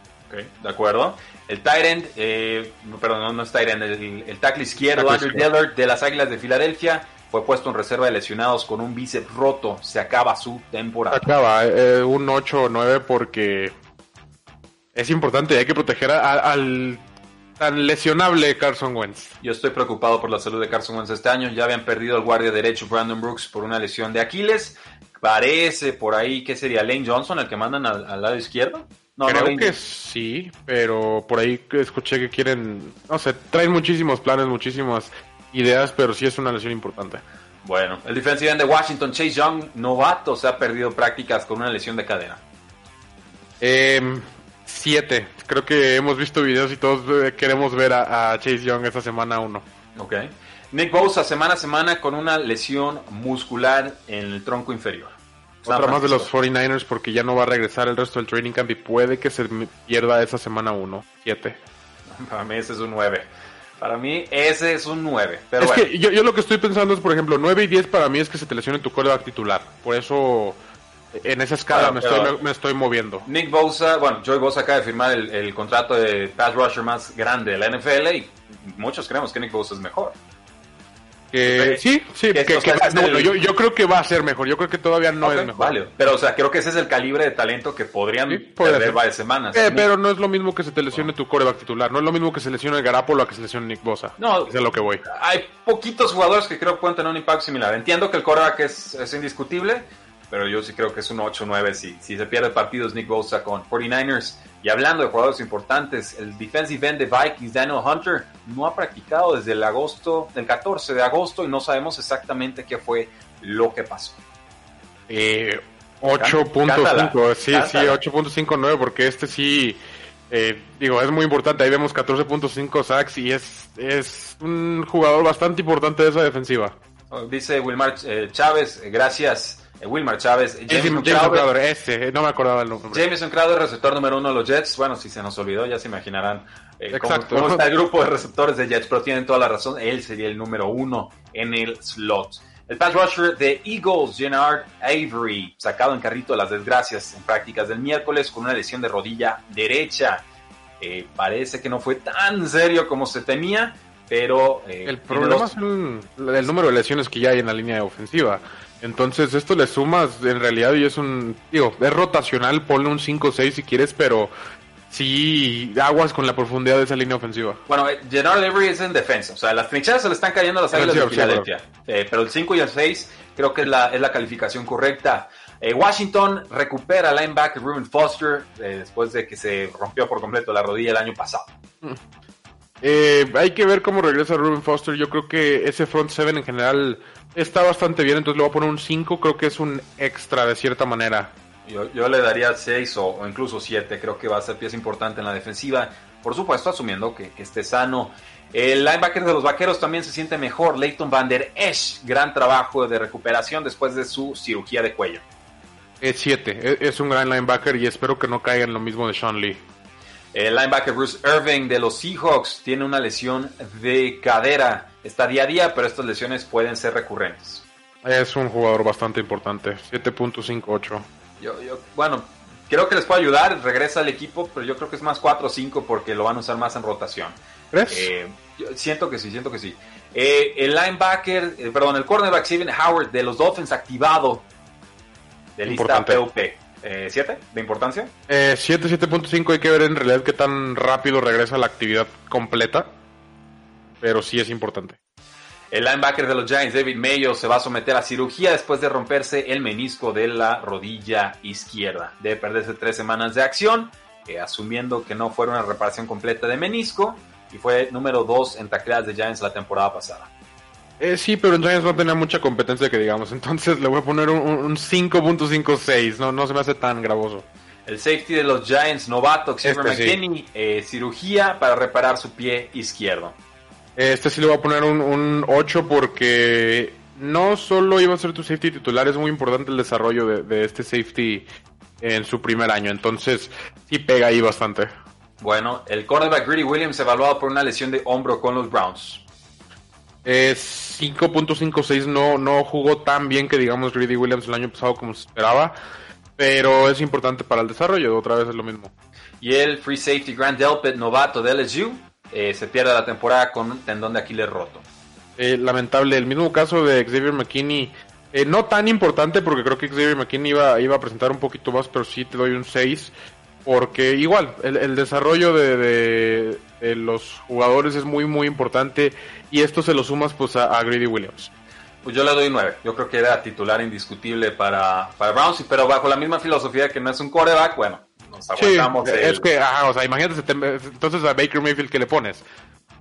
De acuerdo. El Tyrant, eh, perdón, no, no es Tyrant, el, el tackle izquierdo, Tackle Andrew Dillard de las Águilas de Filadelfia, fue puesto en reserva de lesionados con un bíceps roto. Se acaba su temporada. Acaba, eh, un 8 o 9 porque es importante y hay que proteger a- a- al tan lesionable Carson Wentz. Yo estoy preocupado por la salud de Carson Wentz este año. Ya habían perdido el guardia derecho Brandon Brooks por una lesión de Aquiles. Parece por ahí que sería Lane Johnson el que mandan al, al lado izquierdo. No, Creo que sí, pero por ahí escuché que quieren, no sé, traen muchísimos planes, muchísimas ideas, pero sí es una lesión importante. Bueno, el defensive end de Washington, Chase Young, novato, se ha perdido prácticas con una lesión de cadera. Em, siete, creo que hemos visto videos y todos eh, queremos ver a, a Chase Young esta semana uno. Ok. Nick Bosa, semana a semana con una lesión muscular en el tronco inferior. Otra más de los Francisco. 49ers porque ya no va a regresar el resto del training camp y puede que se pierda esa semana 1. 7. Para mí ese es un 9. Para mí ese es un 9. Pero Es bueno, que yo, yo lo que estoy pensando es, por ejemplo, 9 y 10 para mí es que se te lesione tu coreback titular. Por eso en esa escala Bueno, me, estoy, me, me estoy moviendo. Nick Bosa, bueno, Joey Bosa acaba de firmar el, el contrato de pass rusher más grande de la NFL y muchos creemos que Nick Bosa es mejor. Que, sí, sí, que que, o sea, que- no, el- yo, yo creo que va a ser mejor. Yo creo que todavía no Ok, es mejor. Vale, pero o sea, creo que ese es el calibre de talento que podrían Sí, perder ser. varias semanas. Eh, pero no es lo mismo que se te lesione tu coreback titular. No es lo mismo que se lesione el Garapolo a que se lesione Nick Bosa. No. es a lo que voy. Hay poquitos jugadores que creo que pueden tener un impacto similar. Entiendo que el quarterback es, es indiscutible, pero yo sí creo que es un 8-9 si, si se pierde partidos Nick Bosa con 49ers. Y hablando de jugadores importantes, el defensive end de Vikings, Daniel Hunter, no ha practicado desde el agosto, el 14 de agosto y no sabemos exactamente qué fue lo que pasó. Eh, Cántala, 8.5, sí, sí, cántala. 8.59, porque este sí, eh, digo, es muy importante. Ahí vemos 14.5 sacks y es, es un jugador bastante importante de esa defensiva. Oh, Dice Wilmar eh, Chávez, eh, gracias, eh, Wilmar Chávez. Jameson, Crowder, Crowder, ese, no me acordaba el nombre. Jameson Crowder, receptor número uno de los Jets. Bueno, si se nos olvidó, ya se imaginarán eh, Exacto. cómo está el grupo de receptores de Jets, pero tienen toda la razón. Él sería el número uno en el slot. El pass rusher de Eagles, Gennard Avery, sacado en carrito de las desgracias en prácticas del miércoles con una lesión de rodilla derecha. Eh, parece que no fue tan serio como se temía, pero... eh, El problema es el, el número de lesiones que ya hay en la línea ofensiva. Entonces, esto le sumas en realidad y es un. Digo, es rotacional, ponle un 5-6 si quieres, pero sí aguas con la profundidad de esa línea ofensiva. Bueno, eh, Gennard Avery es en defensa. O sea, las trincheras se le están cayendo a las águilas de Sí, sí, claro. Filadelfia. Eh, pero el 5 y el 6 creo que es la, es la calificación correcta. Eh, Washington recupera linebacker Ruben Foster eh, después de que se rompió por completo la rodilla el año pasado. Eh, hay que ver cómo regresa Ruben Foster. Yo creo que ese front seven en general está bastante bien, entonces le voy a poner un 5. Creo que es un extra de cierta manera. Yo, yo le daría 6 o, o incluso 7. Creo que va a ser pieza importante en la defensiva. Por supuesto, asumiendo que, que esté sano. El linebacker de los vaqueros también se siente mejor. Leighton Van Der Esch, gran trabajo de recuperación después de su cirugía de cuello. Es 7. Es un gran linebacker y espero que no caiga en lo mismo de Sean Lee. El linebacker Bruce Irving de los Seahawks tiene una lesión de cadera. Está día a día, pero estas lesiones pueden ser recurrentes. Es un jugador bastante importante. 7.58. Yo, yo, bueno, creo que les puede ayudar, regresa al equipo, pero yo creo que es más 4 o 5 porque lo van a usar más en rotación. ¿Crees? Eh, yo siento que sí, siento que sí. Eh, el linebacker, eh, perdón, el cornerback Steven Howard de los Dolphins activado de lista Importante. PUP. Eh, ¿Siete de importancia? Eh, 7, 7.5 hay que ver en realidad qué tan rápido regresa la actividad completa. Pero sí es importante. El linebacker de los Giants, David Mayo, se va a someter a cirugía después de romperse el menisco de la rodilla izquierda. Debe perderse tres semanas de acción, eh, asumiendo que no fue una reparación completa de menisco, y fue número dos en tacleadas de Giants la temporada pasada. Eh, sí, pero en Giants no tenía mucha competencia que digamos. Entonces le voy a poner un, un 5.56. No, no se me hace tan gravoso. El safety de los Giants, novato, Xavier Este sí. Eh, cirugía para reparar su pie izquierdo. Este sí le voy a poner un, un 8 porque no solo iba a ser tu safety titular, es muy importante el desarrollo de, de este safety en su primer año. Entonces sí pega ahí bastante. Bueno, el cornerback Greedy Williams evaluado por una lesión de hombro con los Browns. Eh, 5.56 no, no jugó tan bien que digamos Greedy Williams el año pasado como se esperaba, pero es importante para el desarrollo, otra vez es lo mismo. Y el free safety Grant Delpit, novato de LSU, eh, se pierde la temporada con un tendón de Aquiles roto. Eh, lamentable, el mismo caso de Xavier McKinney, eh, no tan importante porque creo que Xavier McKinney iba, iba a presentar un poquito más, pero sí te doy un 6, porque igual, el, el desarrollo de, de- de los jugadores es muy muy importante y esto se lo sumas pues a, a Greedy Williams. Pues yo le doy 9. Yo creo que era titular indiscutible para, para Browns, pero bajo la misma filosofía que no es un quarterback, bueno, nos Sí, aguantamos el- es que, ajá, o sea, imagínate, entonces a Baker Mayfield que le pones.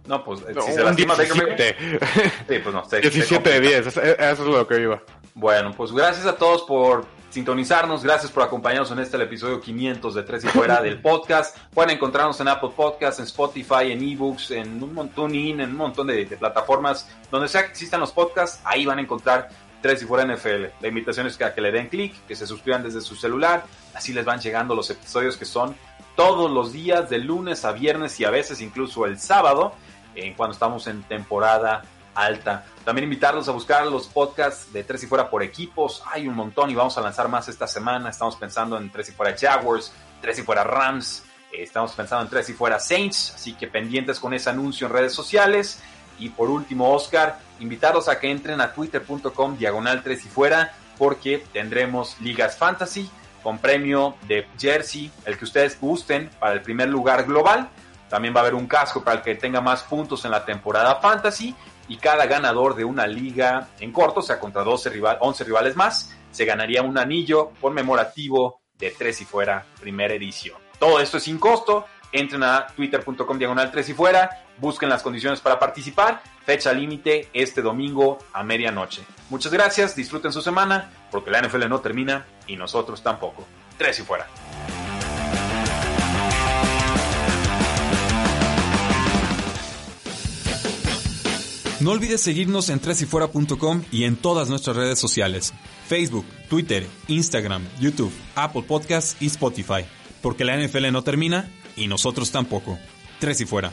No, pues eh, No, si se lastima Baker Mayfield, 17. Sí, pues no, 17 de complica. 10, eso, eso es lo que iba. Bueno, pues gracias a todos por sintonizarnos, gracias por acompañarnos en este el episodio 500 de Tres y Fuera del podcast. Pueden encontrarnos en Apple Podcasts, en Spotify, en eBooks, en un montón en un montón de, de plataformas donde sea que existan los podcasts, ahí van a encontrar Tres y Fuera NFL. La invitación es que, a que le den clic, que se suscriban desde su celular, así les van llegando los episodios que son todos los días de lunes a viernes y a veces incluso el sábado, en cuando estamos en temporada alta. También invitarlos a buscar los podcasts de Tres y Fuera por equipos. Hay un montón y vamos a lanzar más esta semana. Estamos pensando en Tres y Fuera Jaguars, Tres y Fuera Rams. eh, Estamos pensando en Tres y Fuera Saints. Así que pendientes con ese anuncio en redes sociales. Y por último, Oscar, invitarlos a que entren a twitter.com diagonal Tres y Fuera porque tendremos ligas fantasy con premio de jersey, el que ustedes gusten para el primer lugar global. También va a haber un casco para el que tenga más puntos en la temporada fantasy y cada ganador de una liga en corto, o sea, contra 12 rival, 11 rivales más, se ganaría un anillo conmemorativo de Tres y Fuera primera edición. Todo esto es sin costo. Entren a twitter.com diagonal 3 y fuera, busquen las condiciones para participar. Fecha límite este domingo a medianoche. Muchas gracias, disfruten su semana, porque la NFL no termina y nosotros tampoco. Tres y fuera. No olvides seguirnos en tresyfuera.com y en todas nuestras redes sociales. Facebook, Twitter, Instagram, YouTube, Apple Podcasts y Spotify. Porque la NFL no termina y nosotros tampoco. Tres y fuera.